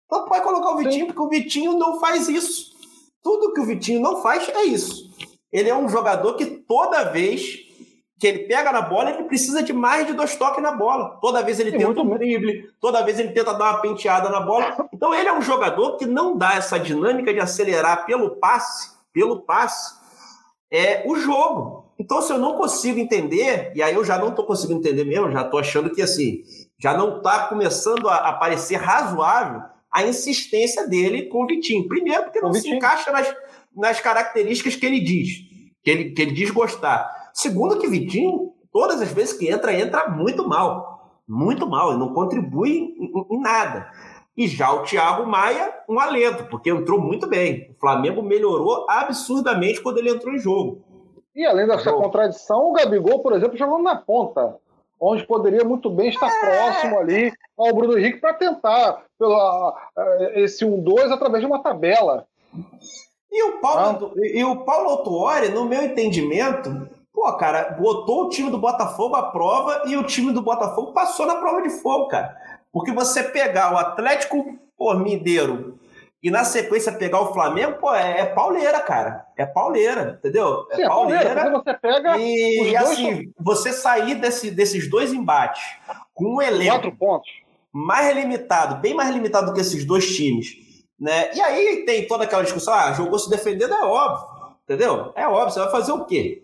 não pode colocar o Vitinho, porque o Vitinho não faz isso. Tudo que o Vitinho não faz é isso. Ele é um jogador que toda vez que ele pega na bola, ele precisa de mais de dois toques na bola. Toda vez ele tenta um drible, toda vez ele tenta dar uma penteada na bola. Então ele é um jogador que não dá essa dinâmica de acelerar pelo passe, pelo passe, é o jogo. Então, se eu não consigo entender, e aí eu já não estou conseguindo entender mesmo, já estou achando que assim, já não está começando a, a parecer razoável a insistência dele com o Vitinho. Primeiro, porque não se encaixa nas, nas características que ele diz, que ele, que ele diz gostar. Segundo, que Vitinho, todas as vezes que entra, entra muito mal. Muito mal, ele não contribui em, em nada. E já o Thiago Maia, um alento, porque entrou muito bem. O Flamengo melhorou absurdamente quando ele entrou em jogo. E além dessa contradição, o Gabigol, por exemplo, jogando na ponta onde poderia muito bem estar é. próximo ali ao Bruno Henrique para tentar pela, esse 1-2 através de uma tabela. E o Paulo, ah. e o Paulo Autuori, no meu entendimento, pô, cara, botou o time do Botafogo à prova e o time do Botafogo passou na prova de fogo, cara. Porque você pegar o Atlético pô, Mineiro e na sequência pegar o Flamengo, pô, é, é pauleira, cara. É pauleira, entendeu? É Sim, é pauleira. pauleira você pega. E, e assim, você sair desse, desses dois embates com um elenco. Quatro pontos. Mais limitado, bem mais limitado do que esses dois times. Né? E aí tem toda aquela discussão: ah, jogou se defendendo, é óbvio. Entendeu? É óbvio, você vai fazer o quê?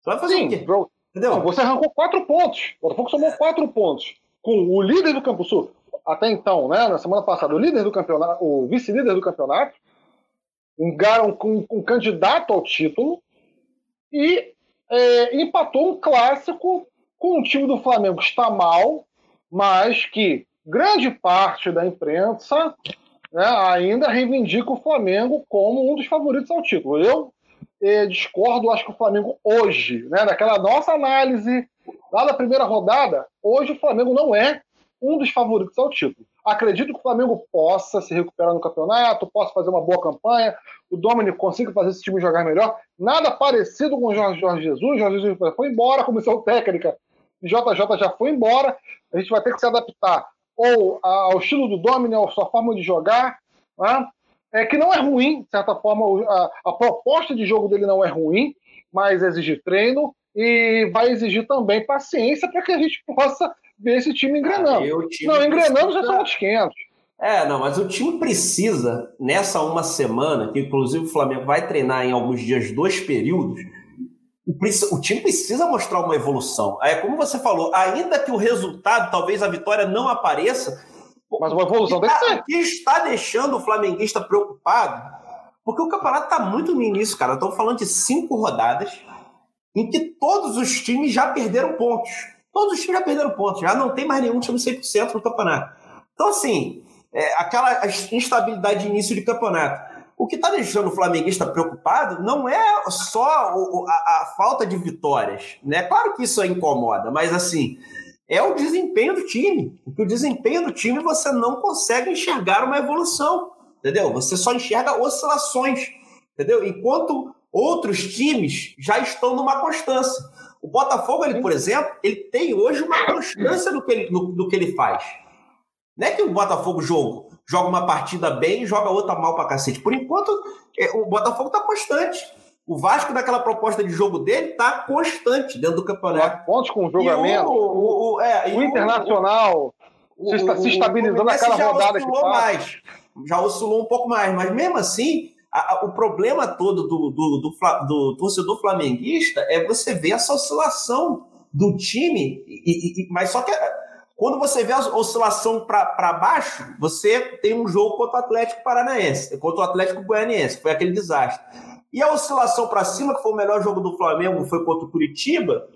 Você vai fazer Sim, o quê? Bro. Entendeu? Não, você arrancou quatro pontos. O Botafogo somou quatro pontos. Com o líder do Campo Sul até então, né, na semana passada, o líder do campeonato, o vice-líder do campeonato, um, um, um, candidato ao título, e é, empatou um clássico com um time do Flamengo que está mal, mas que grande parte da imprensa né, ainda reivindica o Flamengo como um dos favoritos ao título. Eu eh, discordo, acho que o Flamengo hoje, né, naquela nossa análise lá da primeira rodada, hoje o Flamengo não é um dos favoritos ao título. Acredito que o Flamengo possa se recuperar no campeonato, possa fazer uma boa campanha, o Dominic consiga fazer esse time jogar melhor. Nada parecido com o Jorge, Jorge Jesus. Jorge Jesus foi embora, comissão técnica JJ já foi embora. A gente vai ter que se adaptar ou ao estilo do Dominic, ou à sua forma de jogar. Né? É que não é ruim, de certa forma, a, a proposta de jogo dele não é ruim, mas exige treino, e vai exigir também paciência para que a gente possa ver esse time engrenando. Ah, time não, engrenando precisa... já são outros 500. É, não, mas o time precisa, nessa uma semana, que inclusive o Flamengo vai treinar em alguns dias dois períodos, o, time precisa mostrar uma evolução. É como você falou, ainda que o resultado, talvez a vitória não apareça, mas uma evolução deve ser. O que está deixando o flamenguista preocupado, porque o campeonato está muito no início, cara. Estou falando de cinco rodadas em que todos os times já perderam pontos. Todos os times já perderam pontos, já não tem mais nenhum time 100% no campeonato. Então, assim, é, aquela instabilidade de início de campeonato. O que está deixando o flamenguista preocupado não é só a, a, falta de vitórias, né? Claro que isso incomoda, mas assim é o desempenho do time. Porque o desempenho do time você não consegue enxergar uma evolução, entendeu? Você só enxerga oscilações, entendeu? Enquanto outros times já estão numa constância. O Botafogo, ele, por exemplo, ele tem hoje uma constância no que ele, no, no que ele faz. Não é que o Botafogo joga, joga uma partida bem e joga outra mal pra cacete. Por enquanto, é, o Botafogo tá constante. O Vasco, daquela proposta de jogo dele, tá constante dentro do campeonato. Pontos com jogamento. O, o, o, é, o Internacional o, se, se estabilizando naquela rodada que mais. Já oscilou um pouco mais, mas mesmo assim, a, a, o problema todo do, do, do, do, torcedor flamenguista é você ver essa oscilação do time, e, e, mas só que quando você vê a oscilação para baixo, você tem um jogo contra o Atlético Paranaense, contra o Atlético Goianiense, foi aquele desastre. E a oscilação para cima, que foi o melhor jogo do Flamengo, foi contra o Curitiba,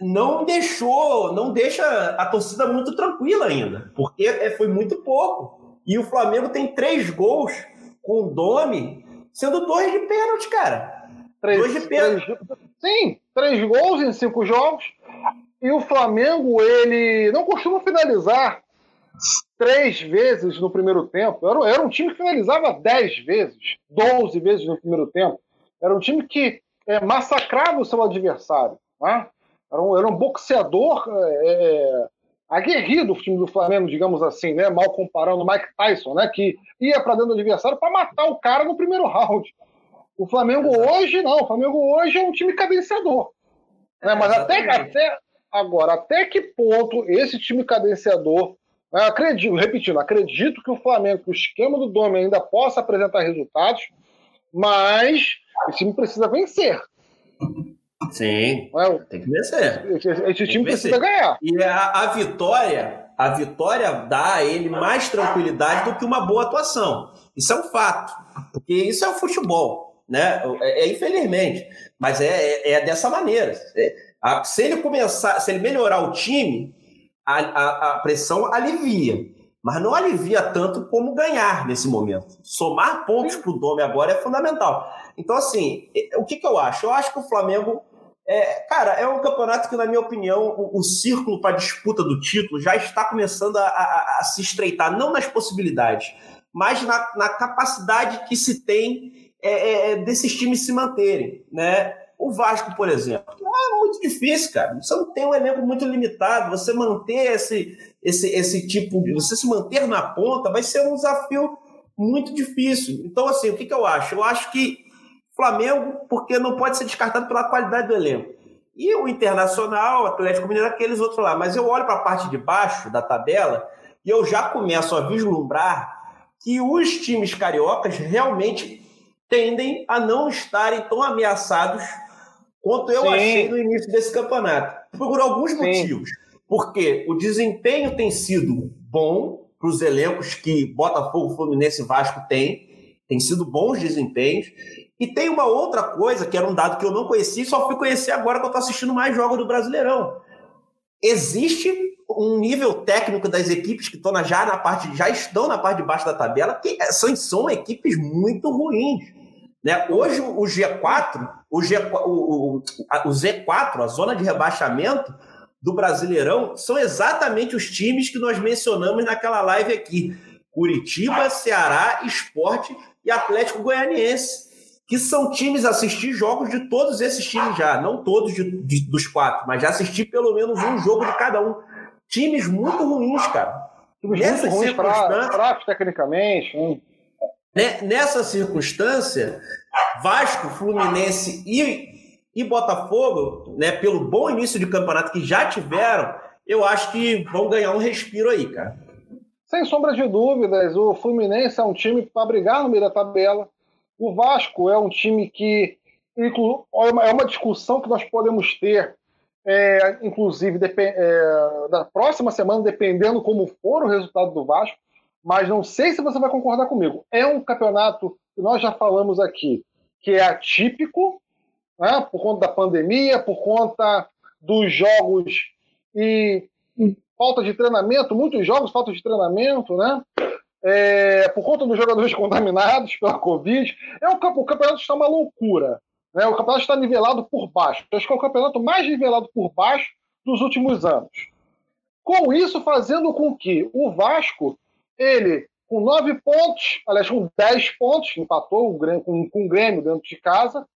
não deixou, não deixa a torcida muito tranquila ainda, porque é, foi muito pouco. E o Flamengo tem três gols com o Domi, sendo dois de pênalti, cara. Três, dois de pênalti. Três, sim, três gols em cinco jogos. E o Flamengo, ele não costuma finalizar três vezes no primeiro tempo. Era, era um time que finalizava dez vezes, doze vezes no primeiro tempo. Era um time que é, massacrava o seu adversário. Né? Era, um, era um boxeador é, é aguerrido o time do Flamengo, digamos assim, né? mal comparando o Mike Tyson, né? que ia para dentro do adversário para matar o cara no primeiro round. O Flamengo hoje, não. O Flamengo hoje é um time cadenciador. Né? Mas até, até, Agora, até que ponto esse time cadenciador. Né, acredito, repetindo, acredito que o Flamengo, o esquema do Dome ainda possa apresentar resultados, mas esse time precisa vencer. Sim, é, tem que vencer. Esse, esse time precisa ganhar. E a, a, vitória, a vitória dá a ele mais tranquilidade do que uma boa atuação. Isso é um fato, porque isso é o futebol, né? É, é infelizmente, mas é, é, é dessa maneira. É, se ele começar, se ele melhorar o time, a, a, a pressão alivia. Mas não alivia tanto como ganhar nesse momento. Somar pontos para o Dome agora é fundamental. Então, assim, o que, que eu acho? Eu acho que o Flamengo. É, cara, é um campeonato que, na minha opinião, o, o círculo para disputa do título já está começando a, a, a, se estreitar, não nas possibilidades, mas na, na capacidade que se tem é, é, é desses times se manterem. Né? O Vasco, por exemplo, é muito difícil, cara. Você não tem um elenco muito limitado. Você manter esse, esse, esse tipo de. Você se manter na ponta vai ser um desafio muito difícil. Então, assim, o que, que eu acho? Eu acho que Flamengo, porque não pode ser descartado pela qualidade do elenco. E o Internacional, o Atlético Mineiro, aqueles outros lá. Mas eu olho para a parte de baixo da tabela e eu já começo a vislumbrar que os times cariocas realmente tendem a não estarem tão ameaçados quanto eu Sim. achei no início desse campeonato. Por alguns Sim. motivos. Porque o desempenho tem sido bom para os elencos que Botafogo, Fluminense e Vasco têm. Tem sido bons desempenhos. E tem uma outra coisa, que era um dado que eu não conhecia, só fui conhecer agora que eu estou assistindo mais jogos do Brasileirão. Existe um nível técnico das equipes que estão já na parte, já estão na parte de baixo da tabela, que são, são equipes muito ruins. Né? Hoje o G4, o, G, o, o, o Z4, a zona de rebaixamento do Brasileirão, são exatamente os times que nós mencionamos naquela live aqui: Curitiba, Ceará, Esporte e Atlético Goianiense. Que são times, assistir jogos de todos esses times já, não todos de, de, dos quatro, mas já assisti pelo menos um jogo de cada um. Times muito ruins, cara. Times muito ruins, fracos tecnicamente. Hein? Né? Nessa circunstância, Vasco, Fluminense e e Botafogo, né, pelo bom início de campeonato que já tiveram, eu acho que vão ganhar um respiro aí, cara. Sem sombra de dúvidas, o Fluminense é um time para brigar no meio da tabela. O Vasco é um time que é, é uma discussão que nós podemos ter, é, inclusive é, da próxima semana, dependendo como for o resultado do Vasco. Mas não sei se você vai concordar comigo. É um campeonato que nós já falamos aqui, que é atípico, né, por conta da pandemia, por conta dos jogos e falta de treinamento, muitos jogos falta de treinamento, né? É, por conta dos jogadores [LAUGHS] contaminados pela Covid. É o campeonato está uma loucura. Né? O campeonato está nivelado por baixo. acho que é o campeonato mais nivelado por baixo dos últimos anos. Com isso, fazendo com que o Vasco, ele, com nove pontos, aliás, com dez pontos, empatou com, com o Grêmio dentro de casa,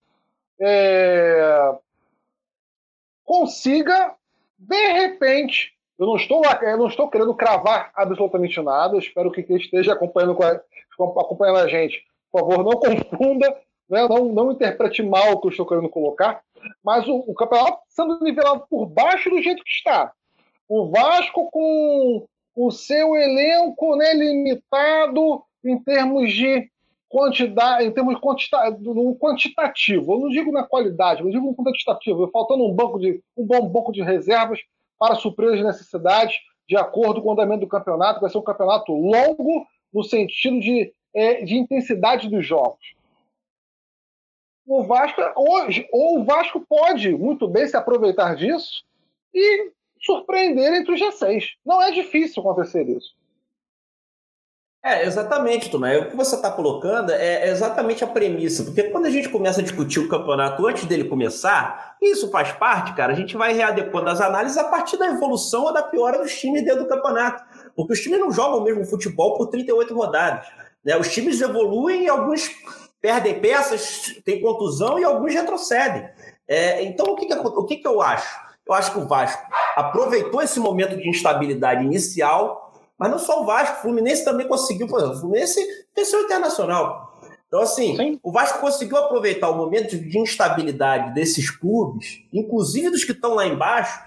é, consiga, de repente, eu não estou eu não estou querendo cravar absolutamente nada, espero que quem esteja acompanhando, acompanhando a gente, por favor, não [LAUGHS] confunda, né, não, não interprete mal o que eu estou querendo colocar, mas o, o campeonato sendo nivelado por baixo do jeito que está. O Vasco com o seu elenco né, limitado em termos de quantidade, em termos no quantitativo. Eu não digo na qualidade, eu digo no quantitativo. Faltando um banco de um bom banco de reservas para suprir as necessidades de acordo com o andamento do campeonato. Vai ser um campeonato longo no sentido de, é, de intensidade dos jogos. O Vasco hoje, ou o Vasco pode muito bem se aproveitar disso e surpreender entre os G6. Não é difícil acontecer isso. É, exatamente, Tomé. O que você está colocando é exatamente a premissa, porque quando a gente começa a discutir o campeonato antes dele começar, isso faz parte, cara, a gente vai readequando as análises a partir da evolução ou da piora dos times dentro do campeonato. Porque os times não jogam o mesmo futebol por 38 rodadas. Né? Os times evoluem e alguns perdem peças, têm contusão e alguns retrocedem. É, então, o, que, que, o que, que eu acho? Eu acho que o Vasco aproveitou esse momento de instabilidade inicial mas não só o Vasco, o Fluminense também conseguiu, por exemplo, o Fluminense venceu o Internacional. Então, assim, Sim. o Vasco conseguiu aproveitar o momento de instabilidade desses clubes, inclusive dos que estão lá embaixo,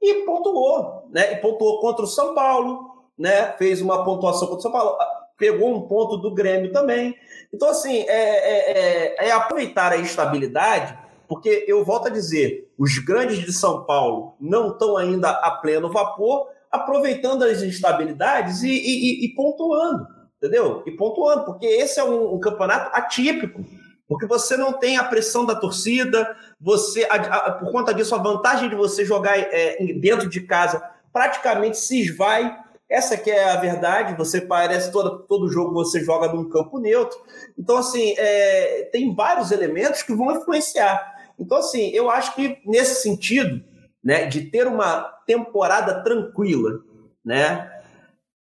e pontuou, né? E pontuou contra o São Paulo, né? Fez uma pontuação contra o São Paulo, pegou um ponto do Grêmio também. Então, assim, é, é, é, é aproveitar a instabilidade, porque eu volto a dizer, os grandes de São Paulo não estão ainda a pleno vapor, aproveitando as instabilidades e, e, e, pontuando, entendeu? E pontuando, porque esse é um, um, campeonato atípico, porque você não tem a pressão da torcida, você, a, a, por conta disso, a vantagem de você jogar é, dentro de casa praticamente se esvai. Essa que é a verdade, você parece todo, todo jogo você joga num campo neutro. Então, assim, é, tem vários elementos que vão influenciar. Então, assim, eu acho que nesse sentido, né, de ter uma temporada tranquila, né,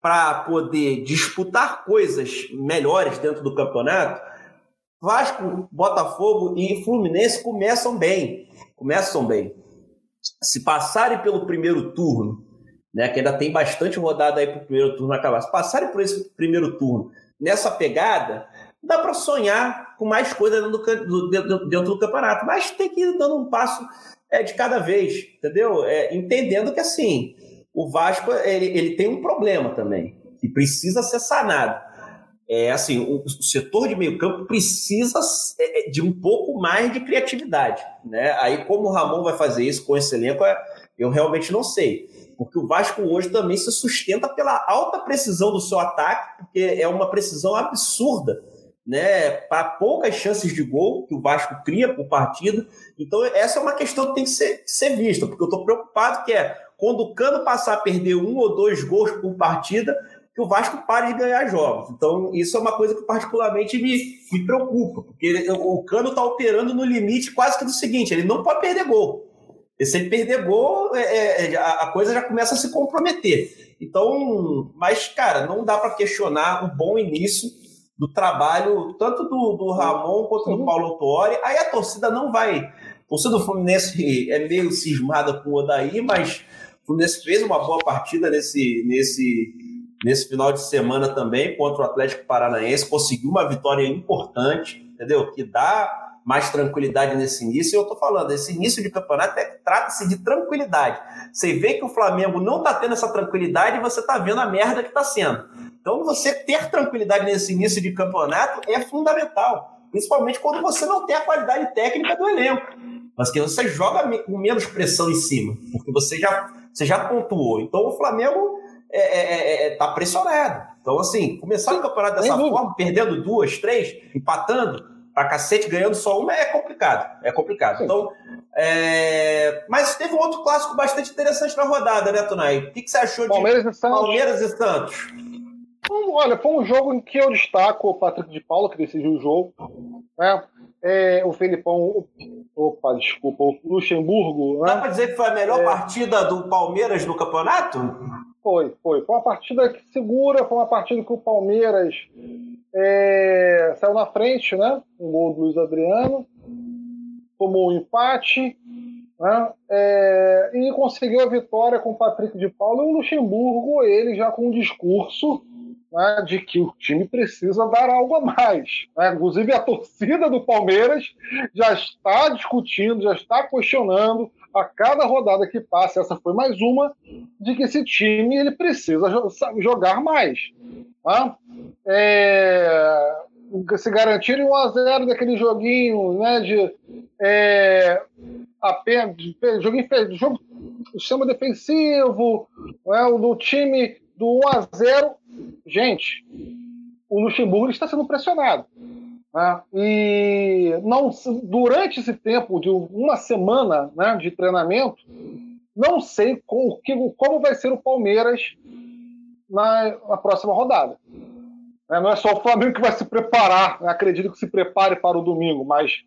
para poder disputar coisas melhores dentro do campeonato, Vasco, Botafogo e Fluminense começam bem, começam bem. Se passarem pelo primeiro turno, né, que ainda tem bastante rodada aí para o primeiro turno acabar, se passarem por esse primeiro turno nessa pegada, dá para sonhar com mais coisa dentro do, dentro, dentro do campeonato, mas tem que ir dando um passo é de cada vez, entendeu? É, entendendo que assim, o Vasco ele, ele tem um problema também, que precisa ser sanado. É assim, o, o setor de meio campo precisa é, é, de um pouco mais de criatividade, né? Aí como o Ramon vai fazer isso com esse elenco, é, eu realmente não sei. Porque o Vasco hoje também se sustenta pela alta precisão do seu ataque, porque é uma precisão absurda né, para poucas chances de gol que o Vasco cria por partida. Então, essa é uma questão que tem que ser, ser vista, porque eu estou preocupado que é quando o Cano passar a perder um ou dois gols por partida, que o Vasco pare de ganhar jogos. Então, isso é uma coisa que particularmente me, me preocupa, porque o Cano está operando no limite quase que do seguinte: ele não pode perder gol. E se ele perder gol, é, é, a coisa já começa a se comprometer. Então, mas, cara, não dá para questionar o bom início do trabalho, tanto do, do Ramon quanto Sim. do Paulo Autuori. Aí a torcida não vai. A torcida do Fluminense é meio cismada com o Odaí, mas o Fluminense fez uma boa partida nesse, nesse, nesse final de semana também contra o Atlético Paranaense, conseguiu uma vitória importante, entendeu? Que dá mais tranquilidade nesse início. E eu estou falando, esse início de campeonato é, trata-se de tranquilidade. Você vê que o Flamengo não está tendo essa tranquilidade e você está vendo a merda que está sendo. Então, você ter tranquilidade nesse início de campeonato é fundamental, principalmente quando você não tem a qualidade técnica do elenco. Mas que você joga com menos pressão em cima, porque você já, você já pontuou. Então, o Flamengo está é, é, é, é tá pressionado. Então, assim, começar o campeonato dessa forma, perdendo duas, três, empatando, pra cacete, ganhando só uma, é complicado. É complicado. Então, é... mas teve um outro clássico bastante interessante na rodada, né, Tunay? O que, que você achou Palmeiras de e Santos. Palmeiras e Santos? Olha, foi um jogo em que eu destaco o Patrick de Paula, que decidiu o jogo. Né? É, o Felipão. Opa, desculpa, o Luxemburgo. Né? Dá pra dizer que foi a melhor é... partida do Palmeiras no campeonato? Foi, foi. Foi uma partida segura, foi uma partida que o Palmeiras é, saiu na frente, né? Um gol do Luiz Adriano, tomou um empate, né? É, e conseguiu a vitória com o Patrick de Paulo e o Luxemburgo, ele já com um discurso né, de que o time precisa dar algo a mais. Né? Inclusive, a torcida do Palmeiras já está discutindo, já está questionando a cada rodada que passa, essa foi mais uma, de que esse time ele precisa jogar mais. Tá? É, se garantirem 1 a 0 daquele joguinho né, de é, apenas jogo, sistema defensivo, né, do time do 1 a 0 gente, o Luxemburgo está sendo pressionado. Né? E não, durante esse tempo de uma semana né, de treinamento, não sei como, como vai ser o Palmeiras na, na próxima rodada. É, não é só o Flamengo que vai se preparar, né? acredito que se prepare para o domingo, mas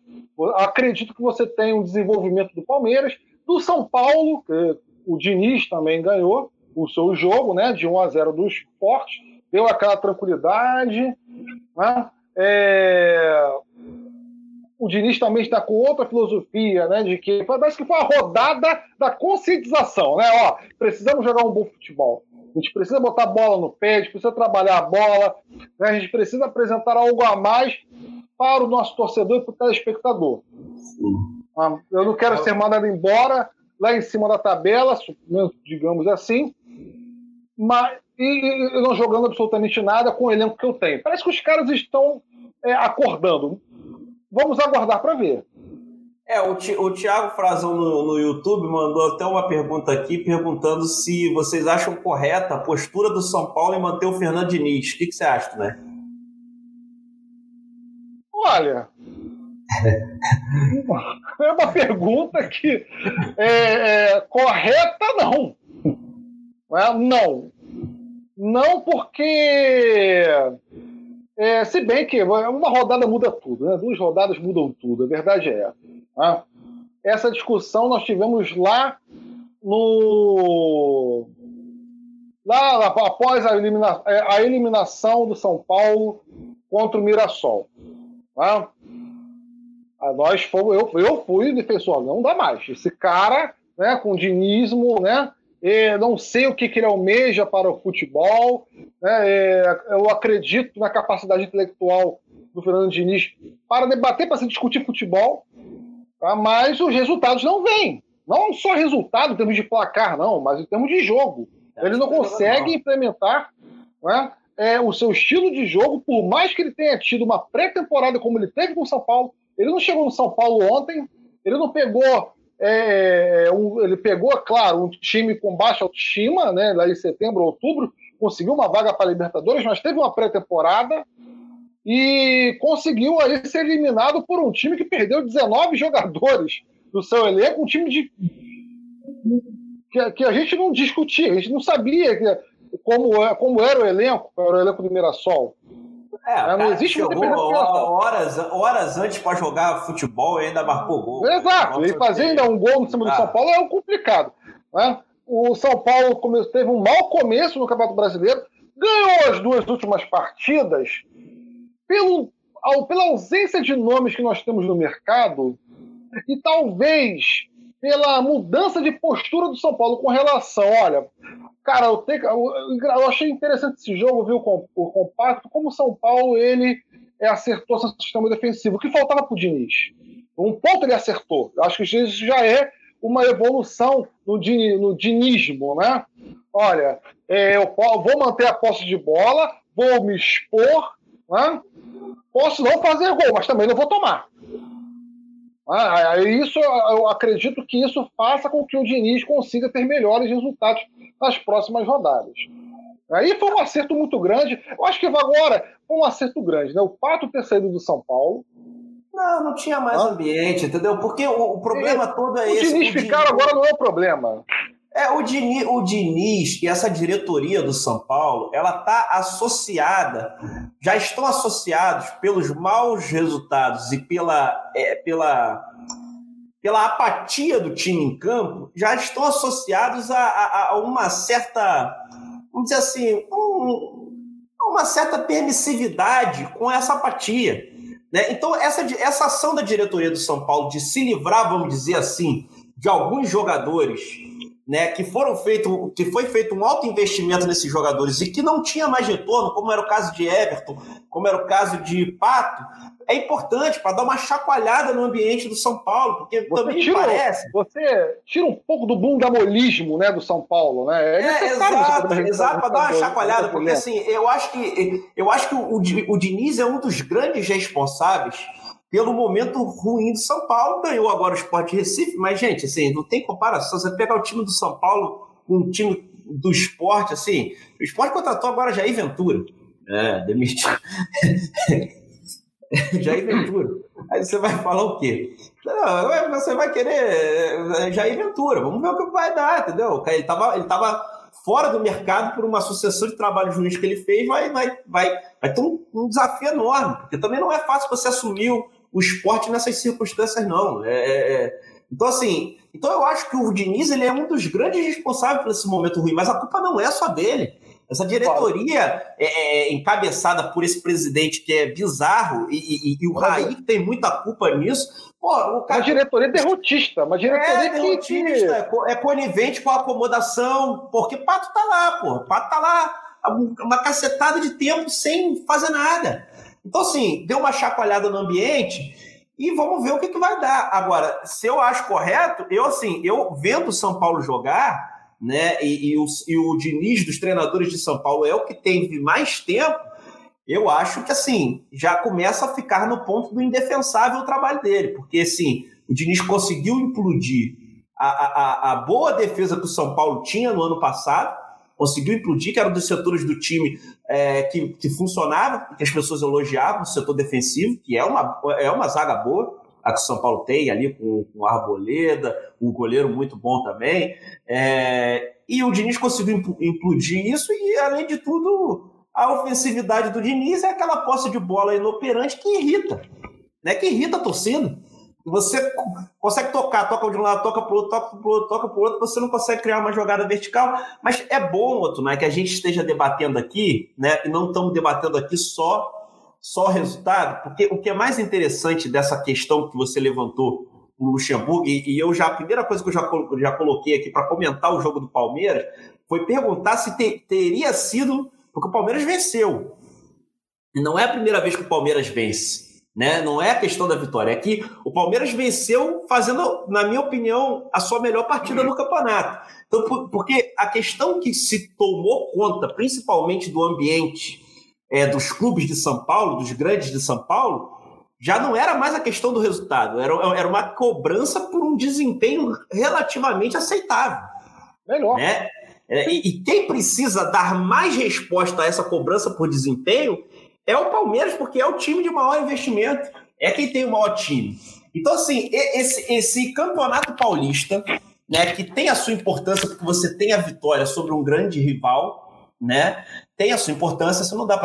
acredito que você tem um desenvolvimento do Palmeiras, do São Paulo, que o Diniz também ganhou o seu jogo, né, de 1 a 0 do esporte, deu aquela tranquilidade, né? É... O Diniz também está com outra filosofia, né? De que parece que foi a rodada da conscientização, né? Ó, precisamos jogar um bom futebol. A gente precisa botar a bola no pé, a gente precisa trabalhar a bola, né? a gente precisa apresentar algo a mais para o nosso torcedor e para o telespectador. Ah, eu não quero ser mandado embora lá em cima da tabela, digamos assim, mas e, e, não jogando absolutamente nada com o elenco que eu tenho. Parece que os caras estão é, acordando. Vamos aguardar para ver. É, o, o Thiago Frazão no, no YouTube mandou até uma pergunta aqui, perguntando se vocês acham correta a postura do São Paulo em manter o Fernando Diniz. O que, que você acha, né? Olha, [LAUGHS] é uma pergunta que é, é, correta não. É, não. Não porque. É, se bem que uma rodada muda tudo, né? duas rodadas mudam tudo, a verdade é essa. Né? Essa discussão nós tivemos lá no. Lá após a, elimina... É, a eliminação do São Paulo contra o Mirassol. Né? Nós fomos, eu, eu fui defensor, não dá mais. Esse cara, né, com dinismo, né, não sei o que, que ele almeja para o futebol. Né? É, eu acredito na capacidade intelectual do Fernando Diniz para debater, para se discutir futebol, tá? mas os resultados não vêm. Não só resultado em termos de placar, não, mas em termos de jogo. É, ele não consegue implementar né, é, o seu estilo de jogo, por mais que ele tenha tido uma pré-temporada como ele teve com o São Paulo. Ele não chegou no São Paulo ontem, ele não pegou é, um, ele pegou, claro, um time com baixa autoestima, né, lá em setembro, outubro, conseguiu uma vaga para a Libertadores, mas teve uma pré-temporada e conseguiu ali ser eliminado por um time que perdeu 19 jogadores do seu elenco, um time de que, que a gente não discutia, a gente não sabia que, como, é, como era o elenco, era o elenco do Mirassol. É, não existe chegou horas, horas antes para jogar futebol e ainda marcou gol. Exato, e fazer ainda um gol no cima ah. do São Paulo é um complicado. Né? O São Paulo teve um mau começo no Campeonato Brasileiro, ganhou as duas últimas partidas pelo, pela ausência de nomes que nós temos no mercado e talvez pela mudança de postura do São Paulo com relação, olha, Cara, eu, tenho, eu, achei interessante esse jogo, viu, o compacto, como o São Paulo ele acertou seu sistema defensivo. O que faltava pro Diniz? Um ponto ele acertou. Eu acho que isso já é uma evolução no, no dinismo, né? Olha, é, eu vou manter a posse de bola, vou me expor, né? posso não fazer gol, mas também não vou tomar. Ah, isso, eu acredito que isso faça com que o Diniz consiga ter melhores resultados nas próximas rodadas. Aí foi um acerto muito grande. Eu acho que agora foi um acerto grande, né? O Pato ter saído do São Paulo. Não, não tinha mais ah. ambiente, entendeu? Porque o, o problema é, todo é o esse. Diniz o Diniz ficar agora não é o problema. É, o Diniz, o Diniz e essa diretoria do São Paulo, ela está associada, já estão associados pelos maus resultados e pela, é, pela, pela apatia do time em campo, já estão associados a, a, a uma certa, vamos dizer assim, um, uma certa permissividade com essa apatia. Né? Então, essa, essa ação da diretoria do São Paulo de se livrar, vamos dizer assim, de alguns jogadores né, que foram feito, que foi feito um alto investimento nesses jogadores e que não tinha mais retorno, como era o caso de Everton, como era o caso de Pato, é importante para dar uma chacoalhada no ambiente do São Paulo, porque você também tira, parece. Você tira um pouco do bundamolismo né, do São Paulo, né? É, é exato, exato para dar uma chacoalhada, porque assim, eu acho que eu acho que o, o Diniz é um dos grandes responsáveis pelo momento ruim do São Paulo, ganhou agora o Sport Recife, mas, gente, assim, não tem comparação. Você pegar o time do São Paulo com o time do esporte, assim, o esporte contratou agora Jair Ventura. É, demitiu. [LAUGHS] Jair Ventura. Aí você vai falar o quê? Não, você vai querer é, Jair Ventura, vamos ver o que vai dar, entendeu? Ele estava ele tava fora do mercado por uma sucessão de trabalho jurídico que ele fez, vai, vai, vai, vai ter um, um desafio enorme, porque também não é fácil você assumir o esporte nessas circunstâncias, não. É, é, é, então, assim, então eu acho que o Diniz ele é um dos grandes responsáveis por esse momento ruim, mas a culpa não é só dele. Essa diretoria é, é, encabeçada por esse presidente que é bizarro e, e, e o Raí que tem muita culpa nisso. Pô, o cara... Uma diretoria derrotista, uma diretoria é, derrotista, que... é conivente com a acomodação, porque Pato tá lá, pô. Pato tá lá uma cacetada de tempo sem fazer nada. Então, assim, deu uma chacoalhada no ambiente e vamos ver o que, que vai dar. Agora, se eu acho correto, eu, assim, eu vendo o São Paulo jogar, né, e, e, o, e o Diniz dos treinadores de São Paulo é o que teve mais tempo, eu acho que, assim, já começa a ficar no ponto do indefensável o trabalho dele, porque, assim, o Diniz conseguiu implodir a, a, a boa defesa que o São Paulo tinha no ano passado, conseguiu implodir, que era um dos setores do time é, que, que funcionava, que as pessoas elogiavam, o setor defensivo, que é uma, é uma zaga boa, a que o São Paulo tem ali com, com Arboleda, um goleiro muito bom também. É, e o Diniz conseguiu implodir isso, e além de tudo, a ofensividade do Diniz é aquela posse de bola inoperante que irrita, né? Que irrita a torcida. Você consegue tocar, toca de um lado, toca para o outro, toca para o outro, toca para o outro, você não consegue criar uma jogada vertical. Mas é bom, outro, né, que a gente esteja debatendo aqui, né, e não estamos debatendo aqui só só resultado, porque o que é mais interessante dessa questão que você levantou no Luxemburgo, e, e eu já, a primeira coisa que eu já, já coloquei aqui para comentar o jogo do Palmeiras, foi perguntar se te, teria sido, porque o Palmeiras venceu. Não é a primeira vez que o Palmeiras vence. Né? Não é a questão da vitória, é que o Palmeiras venceu fazendo, na minha opinião, a sua melhor partida no campeonato. Então, porque a questão que se tomou conta, principalmente do ambiente é, dos clubes de São Paulo, dos grandes de São Paulo, já não era mais a questão do resultado, era, era uma cobrança por um desempenho relativamente aceitável. Melhor. Né? É, e, e quem precisa dar mais resposta a essa cobrança por desempenho é o Palmeiras, porque é o time de maior investimento, é quem tem o maior time. Então, assim, esse, esse campeonato paulista, né, que tem a sua importância, porque você tem a vitória sobre um grande rival, né, tem a sua importância, isso não dá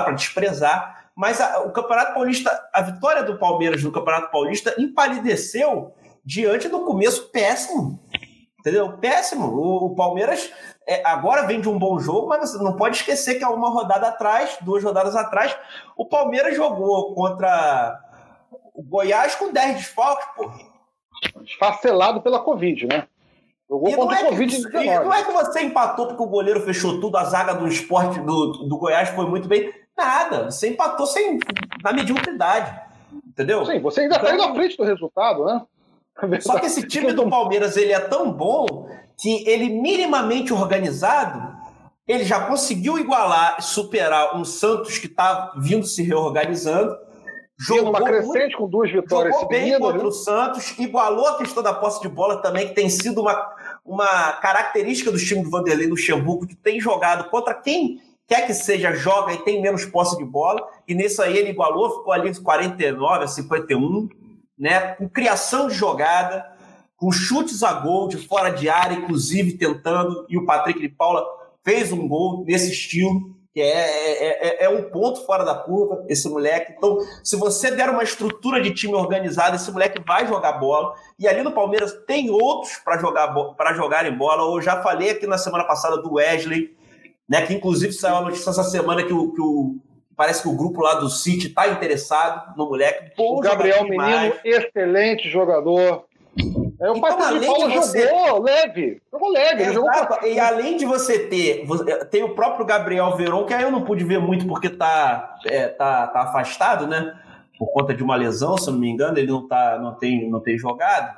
para desprezar, mas a, o Campeonato Paulista, a vitória do Palmeiras no Campeonato Paulista empalideceu diante do começo péssimo. Entendeu? Péssimo. O, o Palmeiras é, agora vem de um bom jogo, mas você não pode esquecer que há uma rodada atrás, duas rodadas atrás, o Palmeiras jogou contra o Goiás com 10 desfalques, pô. Esfacelado pela Covid, né? Jogou e contra o é Covid que, Não é que você empatou porque o goleiro fechou tudo, a zaga do esporte do, do Goiás foi muito bem. Nada. Você empatou sem, na mediocridade. Entendeu? Sim, você ainda está então, indo à frente do resultado, né? Só que esse time do Palmeiras ele é tão bom que ele minimamente organizado, ele já conseguiu igualar, superar um Santos que está vindo se reorganizando. Jogou uma crescente muito, com duas vitórias jogou bem contra né? o Santos, igualou a questão da posse de bola também, que tem sido uma, uma característica do time do Vanderlei Luxemburgo, que tem jogado contra quem quer que seja, joga e tem menos posse de bola, e nisso aí ele igualou, ficou ali 49 a 51, né, com criação de jogada, com chutes a gol de fora de área, inclusive tentando, e o Patrick de Paula fez um gol nesse estilo, que é, é, é, é, um ponto fora da curva, esse moleque. Então, se você der uma estrutura de time organizado, esse moleque vai jogar bola. E ali no Palmeiras tem outros para jogar para jogarem bola. Eu já falei aqui na semana passada do Wesley, né? Que inclusive saiu a notícia essa semana que o, que o parece que o grupo lá do City está interessado no moleque. o Gabriel Menino, excelente jogador. É, o então, além Paulo de você... jogou leve, jogou leve. Jogou... E além de você ter, tem o próprio Gabriel Veron, que aí eu não pude ver muito porque tá, é, tá, tá afastado, né? Por conta de uma lesão, se eu não me engano, ele não, tá, não, tem, não tem jogado.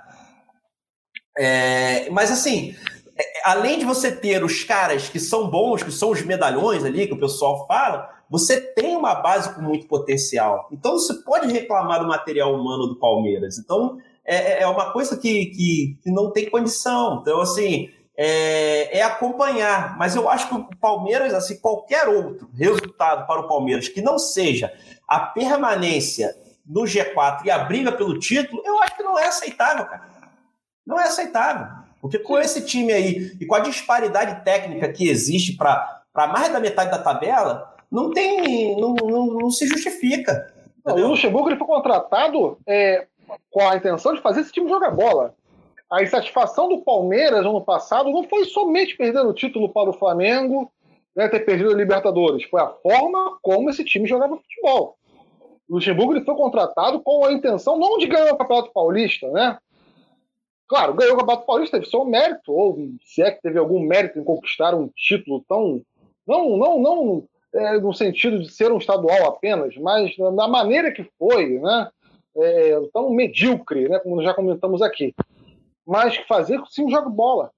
É, mas assim, é, além de você ter os caras que são bons, que são os medalhões ali, que o pessoal fala, você tem uma base com muito potencial. Então você pode reclamar do material humano do Palmeiras. Então é, é, é uma coisa que, que, que não tem condição. Então, assim, é, é, acompanhar. Mas eu acho que o Palmeiras, assim, qualquer outro resultado para o Palmeiras que não seja a permanência no G4 e a briga pelo título, eu acho que não é aceitável, cara. Não é aceitável. Porque com esse time aí e com a disparidade técnica que existe para mais da metade da tabela, não tem. não, não, não se justifica. o Luxemburgo ele foi contratado é, com a intenção de fazer esse time jogar bola. A insatisfação do Palmeiras ano passado não foi somente perder o título para o Flamengo, né, ter perdido a Libertadores, foi a forma como esse time jogava futebol. O Luxemburgo ele foi contratado com a intenção não de ganhar o Campeonato Paulista, né? Claro, ganhou o Campeonato Paulista, teve seu mérito, ou se é que teve algum mérito em conquistar um título tão. Não, não, não é, no sentido de ser um estadual apenas, mas da maneira que foi, né? é, tão medíocre, né, como já comentamos aqui, mas fazer sim um jogo bola.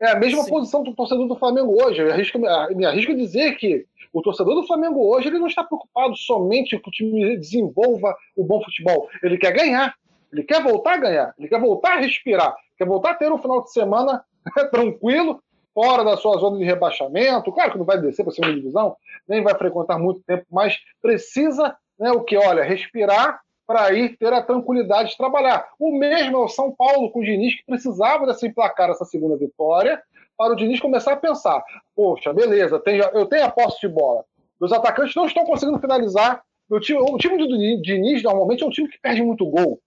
É a mesma sim. posição do torcedor do Flamengo hoje. Eu arrisco, me arrisco a dizer que o torcedor do Flamengo hoje ele não está preocupado somente que o time desenvolva o bom futebol. Ele quer ganhar. Ele quer voltar a ganhar. Ele quer voltar a respirar. Quer voltar a ter um final de semana [LAUGHS] tranquilo, fora da sua zona de rebaixamento. Claro que não vai descer para a segunda divisão, nem vai frequentar muito tempo, mas precisa né, o que? Olha, respirar para ir ter a tranquilidade de trabalhar. O mesmo é o São Paulo com o Diniz, que precisava dessa emplacar essa segunda vitória, para o Diniz começar a pensar: poxa, beleza, eu tenho a posse de bola. Os atacantes não estão conseguindo finalizar. O time, o time do Diniz normalmente é um time que perde muito gol.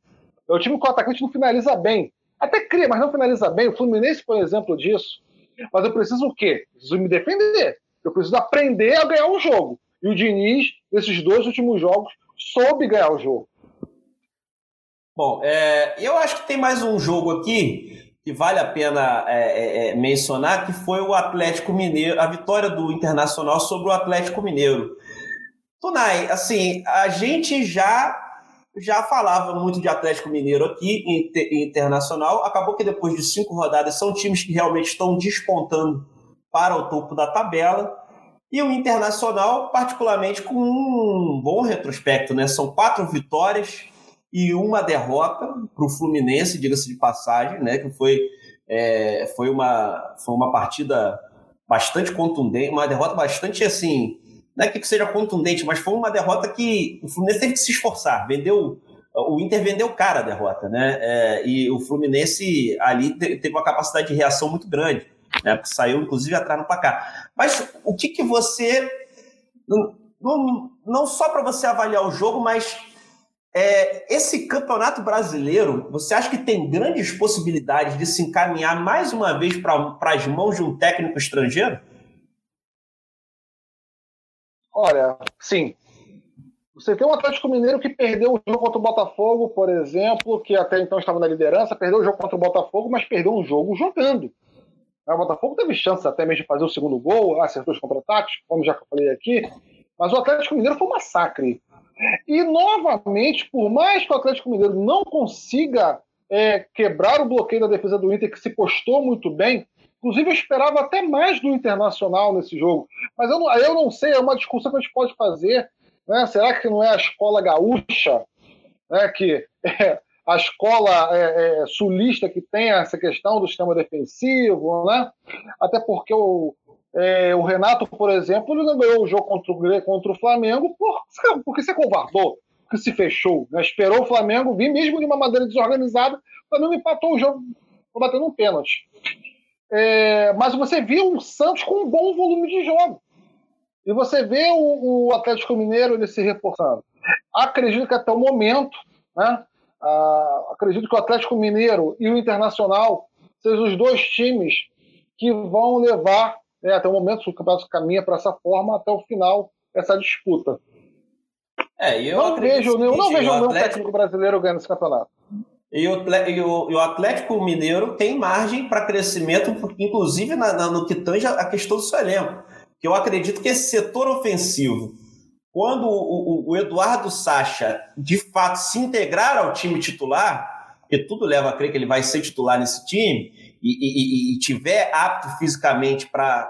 É um time que o atacante não finaliza bem. Até cria, mas não finaliza bem. O Fluminense, por exemplo, disso. Mas eu preciso o quê? Preciso me defender. Eu preciso aprender a ganhar o jogo. E o Diniz, nesses dois últimos jogos, soube ganhar o jogo. Bom, é, eu acho que tem mais um jogo aqui que vale a pena é, é, é, mencionar, que foi o Atlético Mineiro, a vitória do Internacional sobre o Atlético Mineiro. Tunai, assim, a gente já já falava muito de Atlético Mineiro aqui, internacional. Acabou que depois de cinco rodadas são times que realmente estão despontando para o topo da tabela. E o Internacional, particularmente, com um bom retrospecto, né? São quatro vitórias, e uma derrota para o Fluminense, diga-se de passagem, né? Que foi, é, foi, uma, foi uma partida bastante contundente, uma derrota bastante assim. Não é que seja contundente, mas foi uma derrota que o Fluminense teve que se esforçar. Vendeu. O Inter vendeu cara a derrota, né? É, e o Fluminense ali teve uma capacidade de reação muito grande, né? Saiu, inclusive, atrás no placar. Mas o que, que você. Não, não, não só para você avaliar o jogo, mas é, esse campeonato brasileiro, você acha que tem grandes possibilidades de se encaminhar mais uma vez para as mãos de um técnico estrangeiro? Olha, sim. Você tem um Atlético Mineiro que perdeu o jogo contra o Botafogo, por exemplo, que até então estava na liderança, perdeu o jogo contra o Botafogo, mas perdeu um jogo jogando. O Botafogo teve chance até mesmo de fazer o segundo gol, acertou os contra-ataques, como já falei aqui, mas o Atlético Mineiro foi um massacre E, novamente, por mais que o Atlético Mineiro não consiga é, quebrar o bloqueio da defesa do Inter, que se postou muito bem, inclusive eu esperava até mais do Internacional nesse jogo, mas eu não, eu não sei, é uma discussão que a gente pode fazer. Né? Será que não é a escola gaúcha, né, que [LAUGHS] é a escola é, é, sulista que tem essa questão do sistema defensivo, né? até porque o, é, o Renato, por exemplo, ele não ganhou o jogo contra o, contra o Flamengo por, porque se covardou, porque se fechou. Né? Esperou o Flamengo vir, mesmo de uma maneira desorganizada, o Flamengo empatou o jogo batendo um pênalti. É, mas você viu o Santos com um bom volume de jogo. E você vê o, o Atlético Mineiro ele se reforçando. Acredito que até o momento, né, acredito que o Atlético Mineiro e o Internacional sejam os dois times que vão levar né, até o momento, o campeonato caminha para essa forma até o final essa disputa. É, eu não vejo, eu não vejo nenhum técnico brasileiro ganhando esse campeonato. E o, e o, Atlético Mineiro tem margem para crescimento, inclusive na, na, no que tange a questão do seu elenco. Que eu acredito que esse setor ofensivo, quando o, o, o Eduardo Sacha de fato se integrar ao time titular, porque tudo leva a crer que ele vai ser titular nesse time, e, e, e tiver apto fisicamente para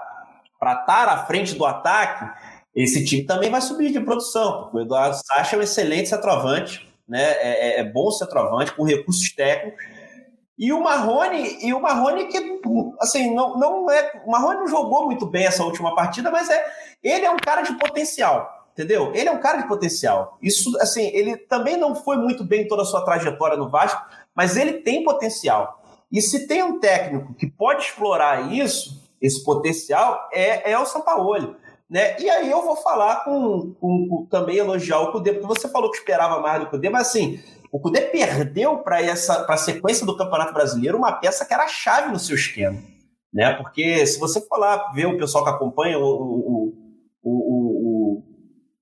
estar à frente do ataque, esse time também vai subir de produção. O Eduardo Sacha é um excelente centroavante, né? É, é, é bom centroavante, com recursos técnicos. E o Marrone, e o Marrone que, assim, não, não é. O Marrone não jogou muito bem essa última partida, mas é, ele é um cara de potencial. Entendeu? Ele é um cara de potencial. Isso, assim, ele também não foi muito bem toda a sua trajetória no Vasco, mas ele tem potencial. E se tem um técnico que pode explorar isso, esse potencial, é, é o Sampaoli. Né? E aí eu vou falar com, com, com também elogiar o Cudê, porque você falou que esperava mais do Cudê, mas assim, o Cudê perdeu para essa a sequência do Campeonato Brasileiro uma peça que era chave no seu esquema. Né? Porque se você for lá ver o pessoal que acompanha o, o, o,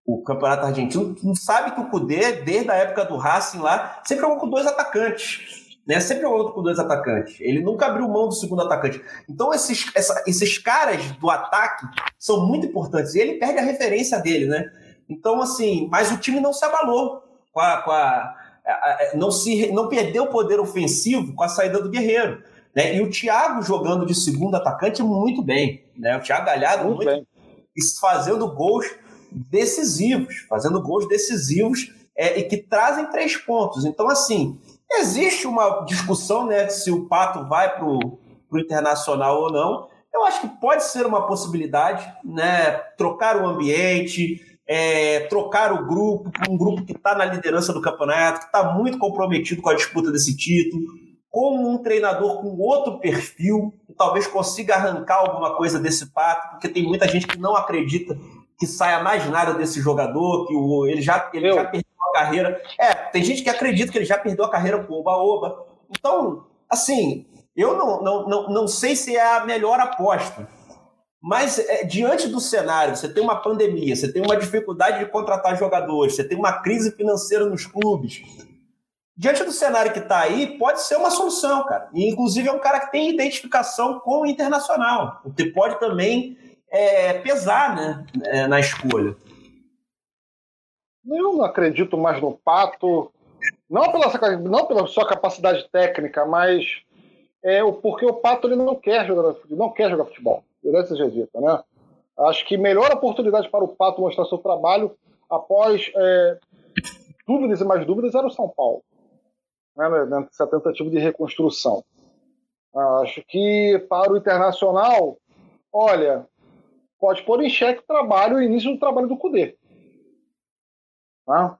o, o Campeonato Argentino, não sabe que o Cudê, desde a época do Racing lá, sempre jogou com dois atacantes né? Sempre jogou com dois atacantes. Ele nunca abriu mão do segundo atacante. Então, esses, essa, esses caras do ataque são muito importantes. E ele perde a referência dele, né? Então, assim, mas o time não se abalou com a. Com a, a, a não, se, não perdeu o poder ofensivo com a saída do Guerreiro. Né? E o Thiago jogando de segundo atacante muito bem. Né? O Thiago Galhardo muito, muito bem. fazendo gols decisivos, fazendo gols decisivos é, e que trazem três pontos. Então, assim, Existe uma discussão né, se o Pato vai para o internacional ou não. Eu acho que pode ser uma possibilidade, né? Trocar o ambiente, é, trocar o grupo, um grupo que está na liderança do campeonato, que está muito comprometido com a disputa desse título, com um treinador com outro perfil, que talvez consiga arrancar alguma coisa desse pato, porque tem muita gente que não acredita que saia mais nada desse jogador, que o, ele já, ele já perdeu carreira. É, tem gente que acredita que ele já perdeu a carreira com o Oba-Oba. Então, assim, eu não, não, não, não sei se é a melhor aposta. Mas é, diante do cenário, você tem uma pandemia, você tem uma dificuldade de contratar jogadores, você tem uma crise financeira nos clubes. Diante do cenário que está aí, pode ser uma solução, cara. E, inclusive, é um cara que tem identificação com o internacional, que pode também é, pesar né, é, na escolha. Eu não acredito mais no Pato, não pela, não pela sua capacidade técnica, mas é porque o Pato ele não quer jogar não quer jogar futebol. Verdade seja dita, né? Acho que melhor oportunidade para o Pato mostrar seu trabalho após é, dúvidas e mais dúvidas era o São Paulo, né, nessa tentativa de reconstrução. Acho que para o Internacional, olha, pode pôr em xeque o trabalho, o início do trabalho do Cudê. Não,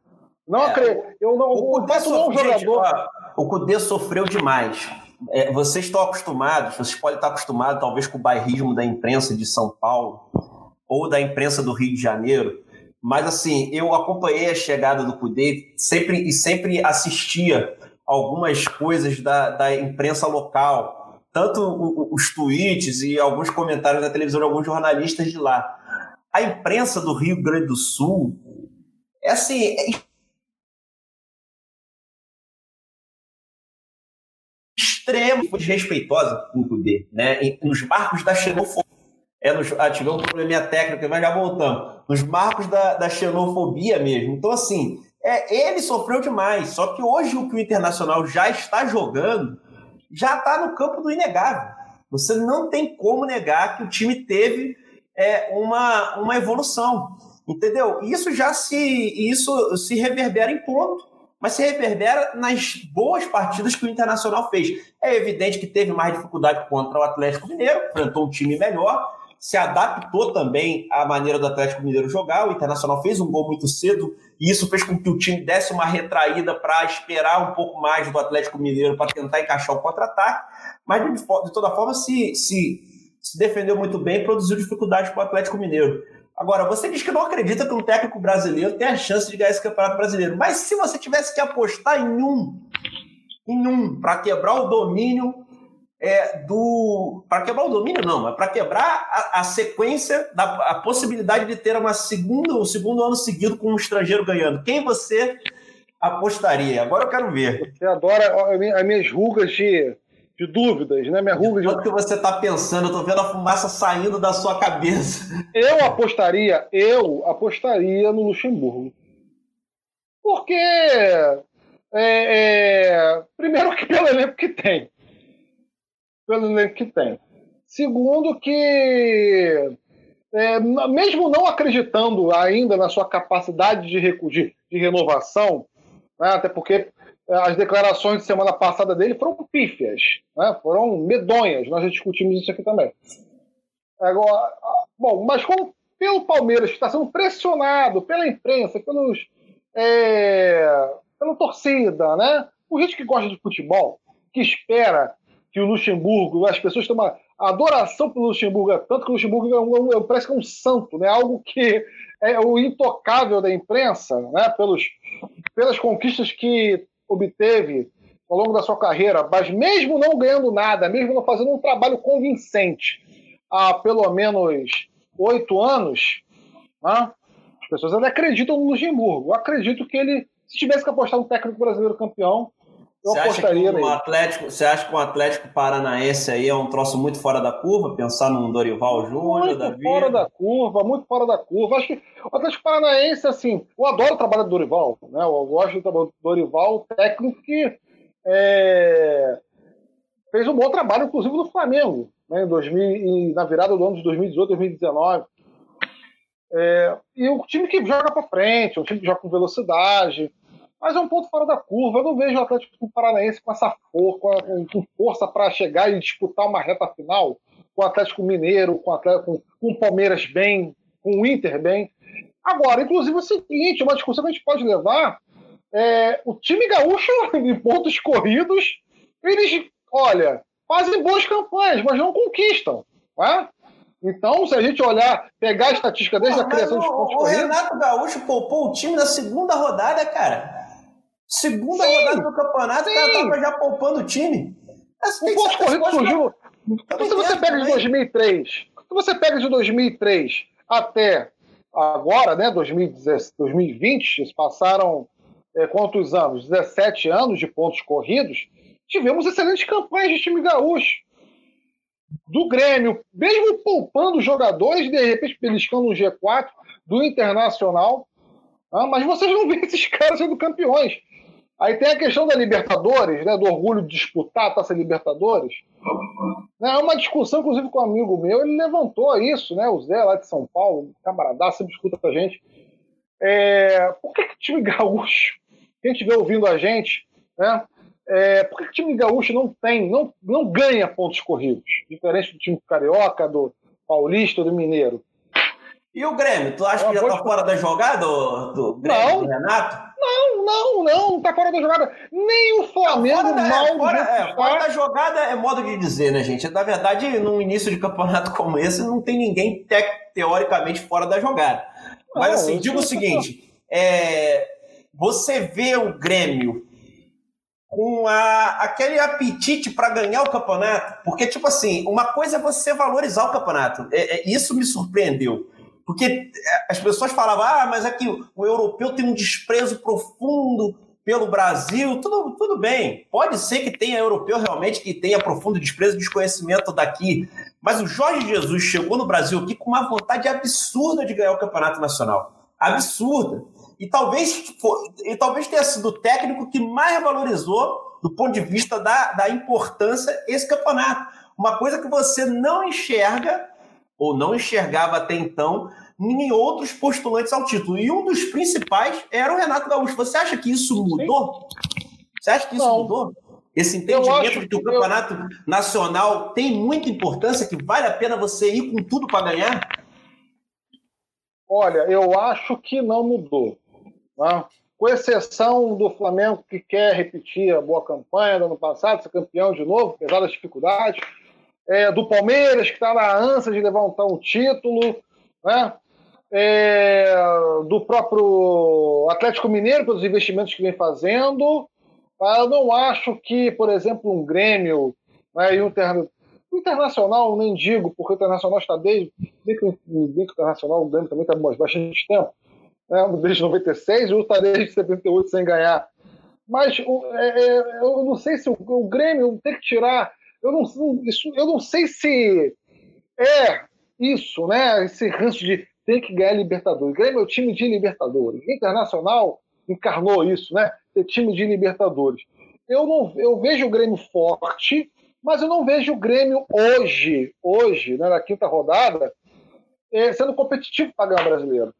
não é, acredito. Eu não, o, o é um jogador. Gente, ó, o Cudê sofreu demais. É, vocês estão acostumados, vocês podem estar acostumados talvez com o bairrismo da imprensa de São Paulo ou da imprensa do Rio de Janeiro, mas assim, eu acompanhei a chegada do Cudê sempre, e sempre assistia algumas coisas da, da imprensa local, tanto os tweets e alguns comentários da televisão de alguns jornalistas de lá. A imprensa do Rio Grande do Sul é assim. É extremo desrespeitosa com o poder, né? nos marcos da xenofobia. é nos, ah, um probleminha técnico, mas já voltamos. Nos marcos da, da xenofobia mesmo. Então, assim, é, ele sofreu demais. Só que hoje o que o Internacional já está jogando já está no campo do inegável. Você não tem como negar que o time teve é, uma, uma evolução. Entendeu? Isso já se, isso se reverbera em ponto, mas se reverbera nas boas partidas que o Internacional fez. É evidente que teve mais dificuldade contra o Atlético Mineiro, enfrentou um time melhor, se adaptou também à maneira do Atlético Mineiro jogar. O Internacional fez um gol muito cedo e isso fez com que o time desse uma retraída para esperar um pouco mais do Atlético Mineiro para tentar encaixar o contra-ataque. Mas de, toda forma se, se, se defendeu muito bem produziu dificuldades para o Atlético Mineiro. Agora, você diz que não acredita que um técnico brasileiro tem a chance de ganhar esse campeonato brasileiro. Mas se você tivesse que apostar em um, em um, para quebrar o domínio é, do. Para quebrar o domínio, não, mas para quebrar a, a, sequência, da, a possibilidade de ter uma segunda, um segundo ano seguido com um estrangeiro ganhando. Quem você apostaria? Agora eu quero ver. Você adora as minhas rugas de de dúvidas, né? Minha ruga de... que você está pensando, eu tô vendo a fumaça saindo da sua cabeça. Eu apostaria, eu apostaria no Luxemburgo. Porque é, é, primeiro que pelo elenco que tem. Pelo elenco que tem. Segundo que é, mesmo não acreditando ainda na sua capacidade de, de, de renovação, né, até porque as declarações de semana passada dele foram pífias, né? foram medonhas. Nós já discutimos isso aqui também. Agora, bom, mas como pelo Palmeiras que está sendo pressionado pela imprensa, pelos, é, pela torcida, né? O gente que gosta de futebol, que espera que o Luxemburgo, as pessoas têm uma adoração pelo Luxemburgo, é tanto que o Luxemburgo é um, é um, parece que é um santo, né? Algo que é o intocável da imprensa, né? Pelos, pelas conquistas que obteve ao longo da sua carreira, mas mesmo não ganhando nada, mesmo não fazendo um trabalho convincente há pelo menos oito anos, né, as pessoas ainda acreditam no Luxemburgo. Eu acredito que ele, se tivesse que apostar no técnico brasileiro campeão, você acha que Atlético, Você acha que o Atlético Paranaense aí é um troço muito fora da curva? Pensar num Dorival Júnior, Muito Davi? fora da curva, muito fora da curva. Acho que o Atlético Paranaense, assim, eu adoro o trabalho do Dorival, né? Eu gosto do trabalho do Dorival, técnico que é, fez um bom trabalho, inclusive no Flamengo, né? Em 2000, na virada do ano de 2018, 2019. É, e o time que joga para frente, um time que joga com velocidade, mas é um ponto fora da curva. Eu não vejo o Atlético Paranaense com essa for, com, força para chegar e disputar uma reta final com o Atlético Mineiro, com o, Atlético, com o Palmeiras bem, com o Inter bem. Agora, inclusive, é o seguinte: uma discussão que a gente pode levar. É, o time gaúcho, [LAUGHS] em pontos corridos, eles, olha, fazem boas campanhas, mas não conquistam. Não é? Então, se a gente olhar, pegar a estatística desde a criação dos pontos o, corridos. O Renato Gaúcho poupou o time na segunda rodada, cara. Segunda sim, rodada do campeonato, sim. o cara tava já poupando o time. o ponto corrido surgiu. Então, se você pega de 2003, se você pega de 2003 até agora, né, 2020, se passaram é, quantos anos? 17 anos de pontos corridos, tivemos excelentes campanhas de time gaúcho. Do Grêmio, mesmo poupando jogadores, de repente beliscando um G4 do Internacional. Ah, mas vocês não veem esses [LAUGHS] caras sendo campeões. Aí tem a questão da Libertadores, né, do orgulho de disputar a Taça Libertadores. É uma discussão, inclusive, com um amigo meu, ele levantou isso, né, o Zé, lá de São Paulo, camarada, sempre escuta a gente. É, por que, que o time [LAUGHS] gaúcho, quem estiver ouvindo a gente, né, é, por que, que o time gaúcho não tem, não, não ganha pontos corridos? Diferente do time carioca, do paulista, do mineiro. E o Grêmio? Tu acha que já tá fora da jogada, do, Grêmio, não, do Renato? Não, não, não, não tá fora da jogada. Nem o Flamengo fora da, mal. É, fora, é, fora da jogada é modo de dizer, né, gente? Na verdade, num início de campeonato [LAUGHS] como esse, não tem ninguém te, teoricamente fora da jogada. Mas assim, digo o seguinte: é, você vê o Grêmio com a, aquele apetite para ganhar o campeonato, porque, tipo assim, uma coisa é você valorizar o campeonato. É, é, isso me surpreendeu. Porque é, as pessoas falavam, ah, mas aqui o europeu tem um desprezo profundo pelo Brasil. Tudo, tudo bem, pode ser que tenha europeu realmente que tenha profundo desprezo desconhecimento daqui. Mas o Jorge Jesus chegou no Brasil aqui com uma vontade absurda de ganhar o campeonato nacional. Absurda. E talvez, e talvez tenha sido o técnico que mais valorizou, do ponto de vista da, da importância, esse campeonato. Uma coisa que você não enxerga, ou não enxergava até então, em outros postulantes ao título. E um dos principais era o Renato Gaúcho. Você acha que isso mudou? Você acha que isso não. mudou? Esse entendimento de que o campeonato eu... nacional tem muita importância, que vale a pena você ir com tudo para ganhar? Olha, eu acho que não mudou. Né? Com exceção do Flamengo, que quer repetir a boa campanha do ano passado, ser campeão de novo, apesar das dificuldades. É, do Palmeiras, que está na ânsia de levantar um título. Né? É, do próprio Atlético Mineiro, pelos investimentos que vem fazendo. Eu não acho que, por exemplo, um Grêmio né, e um ter... Internacional, nem digo, porque o Internacional está desde. Bem que o Internacional, o Grêmio também está bastante tempo, né, desde 96, e o está desde 78 sem ganhar. Mas é, é, eu não sei se o, o, Grêmio tem que tirar. Eu não, isso, eu não sei se é isso, né? Esse ranço de tem que ganhar Libertadores. O Grêmio é o time de Libertadores. O Internacional encarnou isso, né? Ter time de Libertadores. Eu não, eu vejo o Grêmio forte, mas eu não vejo o Grêmio hoje, hoje, né, na quinta rodada, é, sendo competitivo para ganhar brasileiro.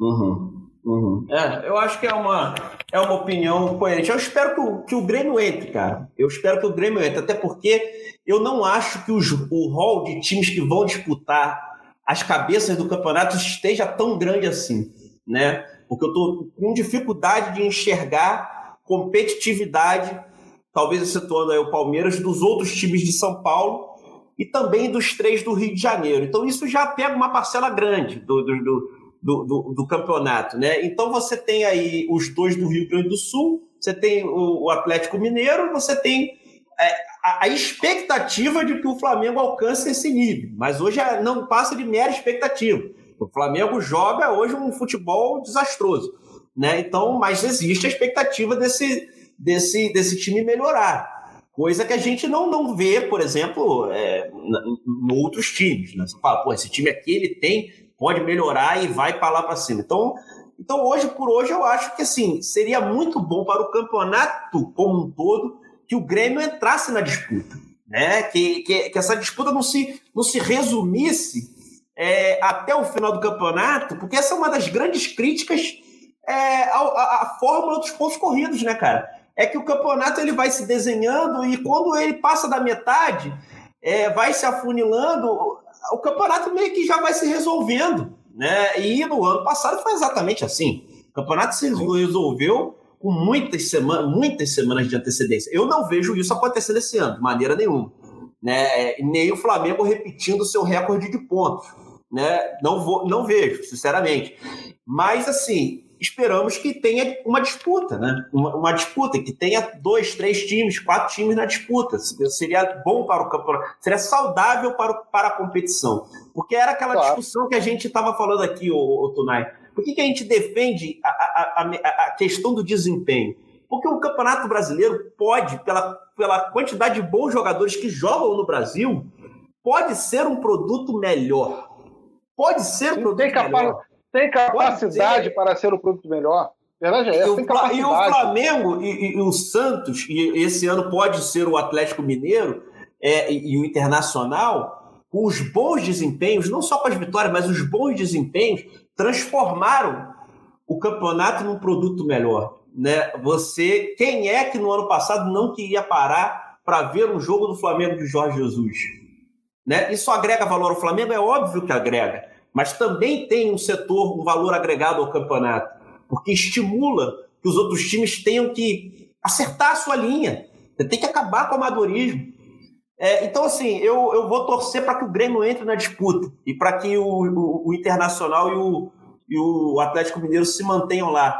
Uhum, uhum. É, eu acho que é uma, é uma opinião coerente. Eu espero que o, que o Grêmio entre, cara. Eu espero que o Grêmio entre, até porque eu não acho que os, o rol de times que vão disputar as cabeças do campeonato esteja tão grande assim, né? porque eu estou com dificuldade de enxergar competitividade, talvez excetuando aí o Palmeiras, dos outros times de São Paulo e também dos três do Rio de Janeiro. Então isso já pega uma parcela grande do, do, do, do, do campeonato. Né? Então você tem aí os dois do Rio Grande do Sul, você tem o, o Atlético Mineiro, você tem é, a, a, expectativa de que o Flamengo alcance esse nível, mas hoje é, não passa de mera expectativa. O Flamengo joga hoje um futebol desastroso, né? Então, mas existe a expectativa desse, desse, desse time melhorar. Coisa que a gente não, não vê, por exemplo, é, em outros times. Né? Você fala, pô, esse time aqui ele tem, pode melhorar e vai para lá para cima. Então, então, hoje por hoje, eu acho que assim, seria muito bom para o campeonato como um todo que o Grêmio entrasse na disputa. Né? Que, que, que essa disputa não se, não se resumisse é, até o final do campeonato, porque essa é uma das grandes críticas é, fórmula dos pontos corridos, né, cara? É que o campeonato ele vai se desenhando e quando ele passa da metade, é, vai se afunilando, o campeonato meio que já vai se resolvendo, né? E no ano passado foi exatamente assim. O campeonato se resolveu com muitas semanas, muitas semanas de antecedência. Eu não vejo isso acontecendo esse ano, de maneira nenhuma. Né? Nem o Flamengo repetindo seu recorde de pontos né? Não, vou, não vejo, sinceramente. Mas, assim, esperamos que tenha uma disputa, né? Uma, uma, disputa, que tenha dois, três times, quatro times na disputa. Seria bom para o campeonato, seria saudável para, o, para a competição. Porque era aquela claro. discussão que a gente estava falando aqui, o, o Tunai. Por que, que a gente defende a, a, a, a questão do desempenho? Porque o Campeonato Brasileiro pode, pela, pela quantidade de bons jogadores que jogam no Brasil, pode ser um produto melhor Pode ser o produto melhor. Tem capacidade para ser o produto melhor. Verdade é essa, e, o, Flamengo e, e, o Santos, e esse ano pode ser o Atlético Mineiro é, e, e, o Internacional, com os bons desempenhos, não só com as vitórias, mas os bons desempenhos, transformaram o campeonato num produto melhor. Né? Você, quem é que no ano passado não queria parar para ver um jogo do Flamengo de Jorge Jesus? Né? Isso agrega valor ao Flamengo? É óbvio que agrega, mas também tem um setor, um valor agregado ao campeonato, porque estimula que os outros times tenham que acertar a sua linha, tem que acabar com o amadorismo. É, então, assim, eu, eu vou torcer para que o Grêmio entre na disputa e para que o, o, o Internacional e o, e o Atlético Mineiro se mantenham lá.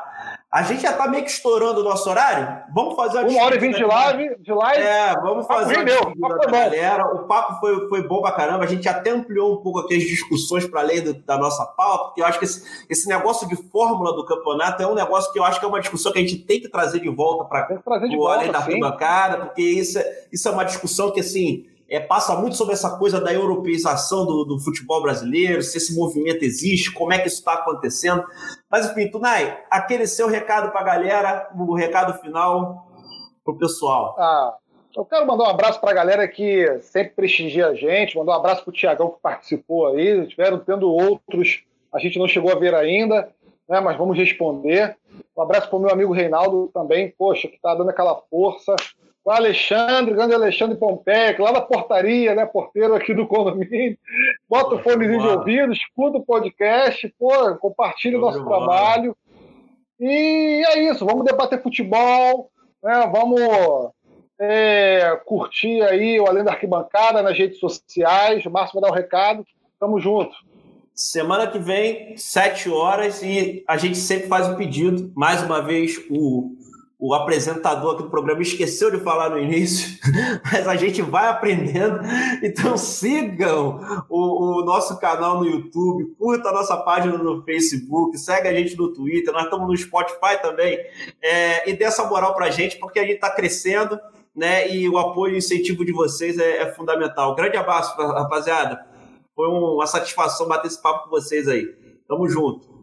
A gente já está meio que estourando o nosso horário. Vamos fazer uma, uma hora e vinte de live, de live. É, vamos fazer uma da galera. O papo foi, foi bom pra caramba. A gente até ampliou um pouco aqui as discussões para além do, da nossa pauta, porque eu acho que esse, esse negócio de fórmula do campeonato é um negócio que eu acho que é uma discussão que a gente tem que trazer de volta para o além da arquibancada, porque isso é, isso é uma discussão que, assim, é, passa muito sobre essa coisa da europeização do, do, futebol brasileiro, se esse movimento existe, como é que isso está acontecendo. Mas, enfim, Tunai, aquele seu recado para a galera, o recado final para o pessoal. Ah, eu quero mandar um abraço para a galera que sempre prestigia a gente, mandar um abraço para o Tiagão que participou aí, tiveram tendo outros, a gente não chegou a ver ainda, né, mas vamos responder. Um abraço para o meu amigo Reinaldo também, poxa, que está dando aquela força. O Alexandre, grande Alexandre Pompec, lá da portaria, né, porteiro aqui do condomínio. Bota o fonezinho de ouvido, escuta o podcast, pô, compartilha o nosso trabalho. E é isso, vamos debater futebol, né, vamos é, curtir aí o Além da Arquibancada nas redes sociais. O Márcio vai dar o um recado. Tamo junto. Semana que vem, 7 horas, e a gente sempre faz um pedido. Mais uma vez, o, o apresentador aqui do programa esqueceu de falar no início, [LAUGHS] mas a gente vai aprendendo. Então sigam o, o, nosso canal no YouTube, curta a nossa página no Facebook, segue a gente no Twitter, nós estamos no Spotify também. É, e dê essa moral pra gente, porque a gente está crescendo né? E o apoio e incentivo de vocês é, é fundamental. Grande abraço, rapaziada. Foi uma satisfação bater esse papo com vocês aí. Tamo junto.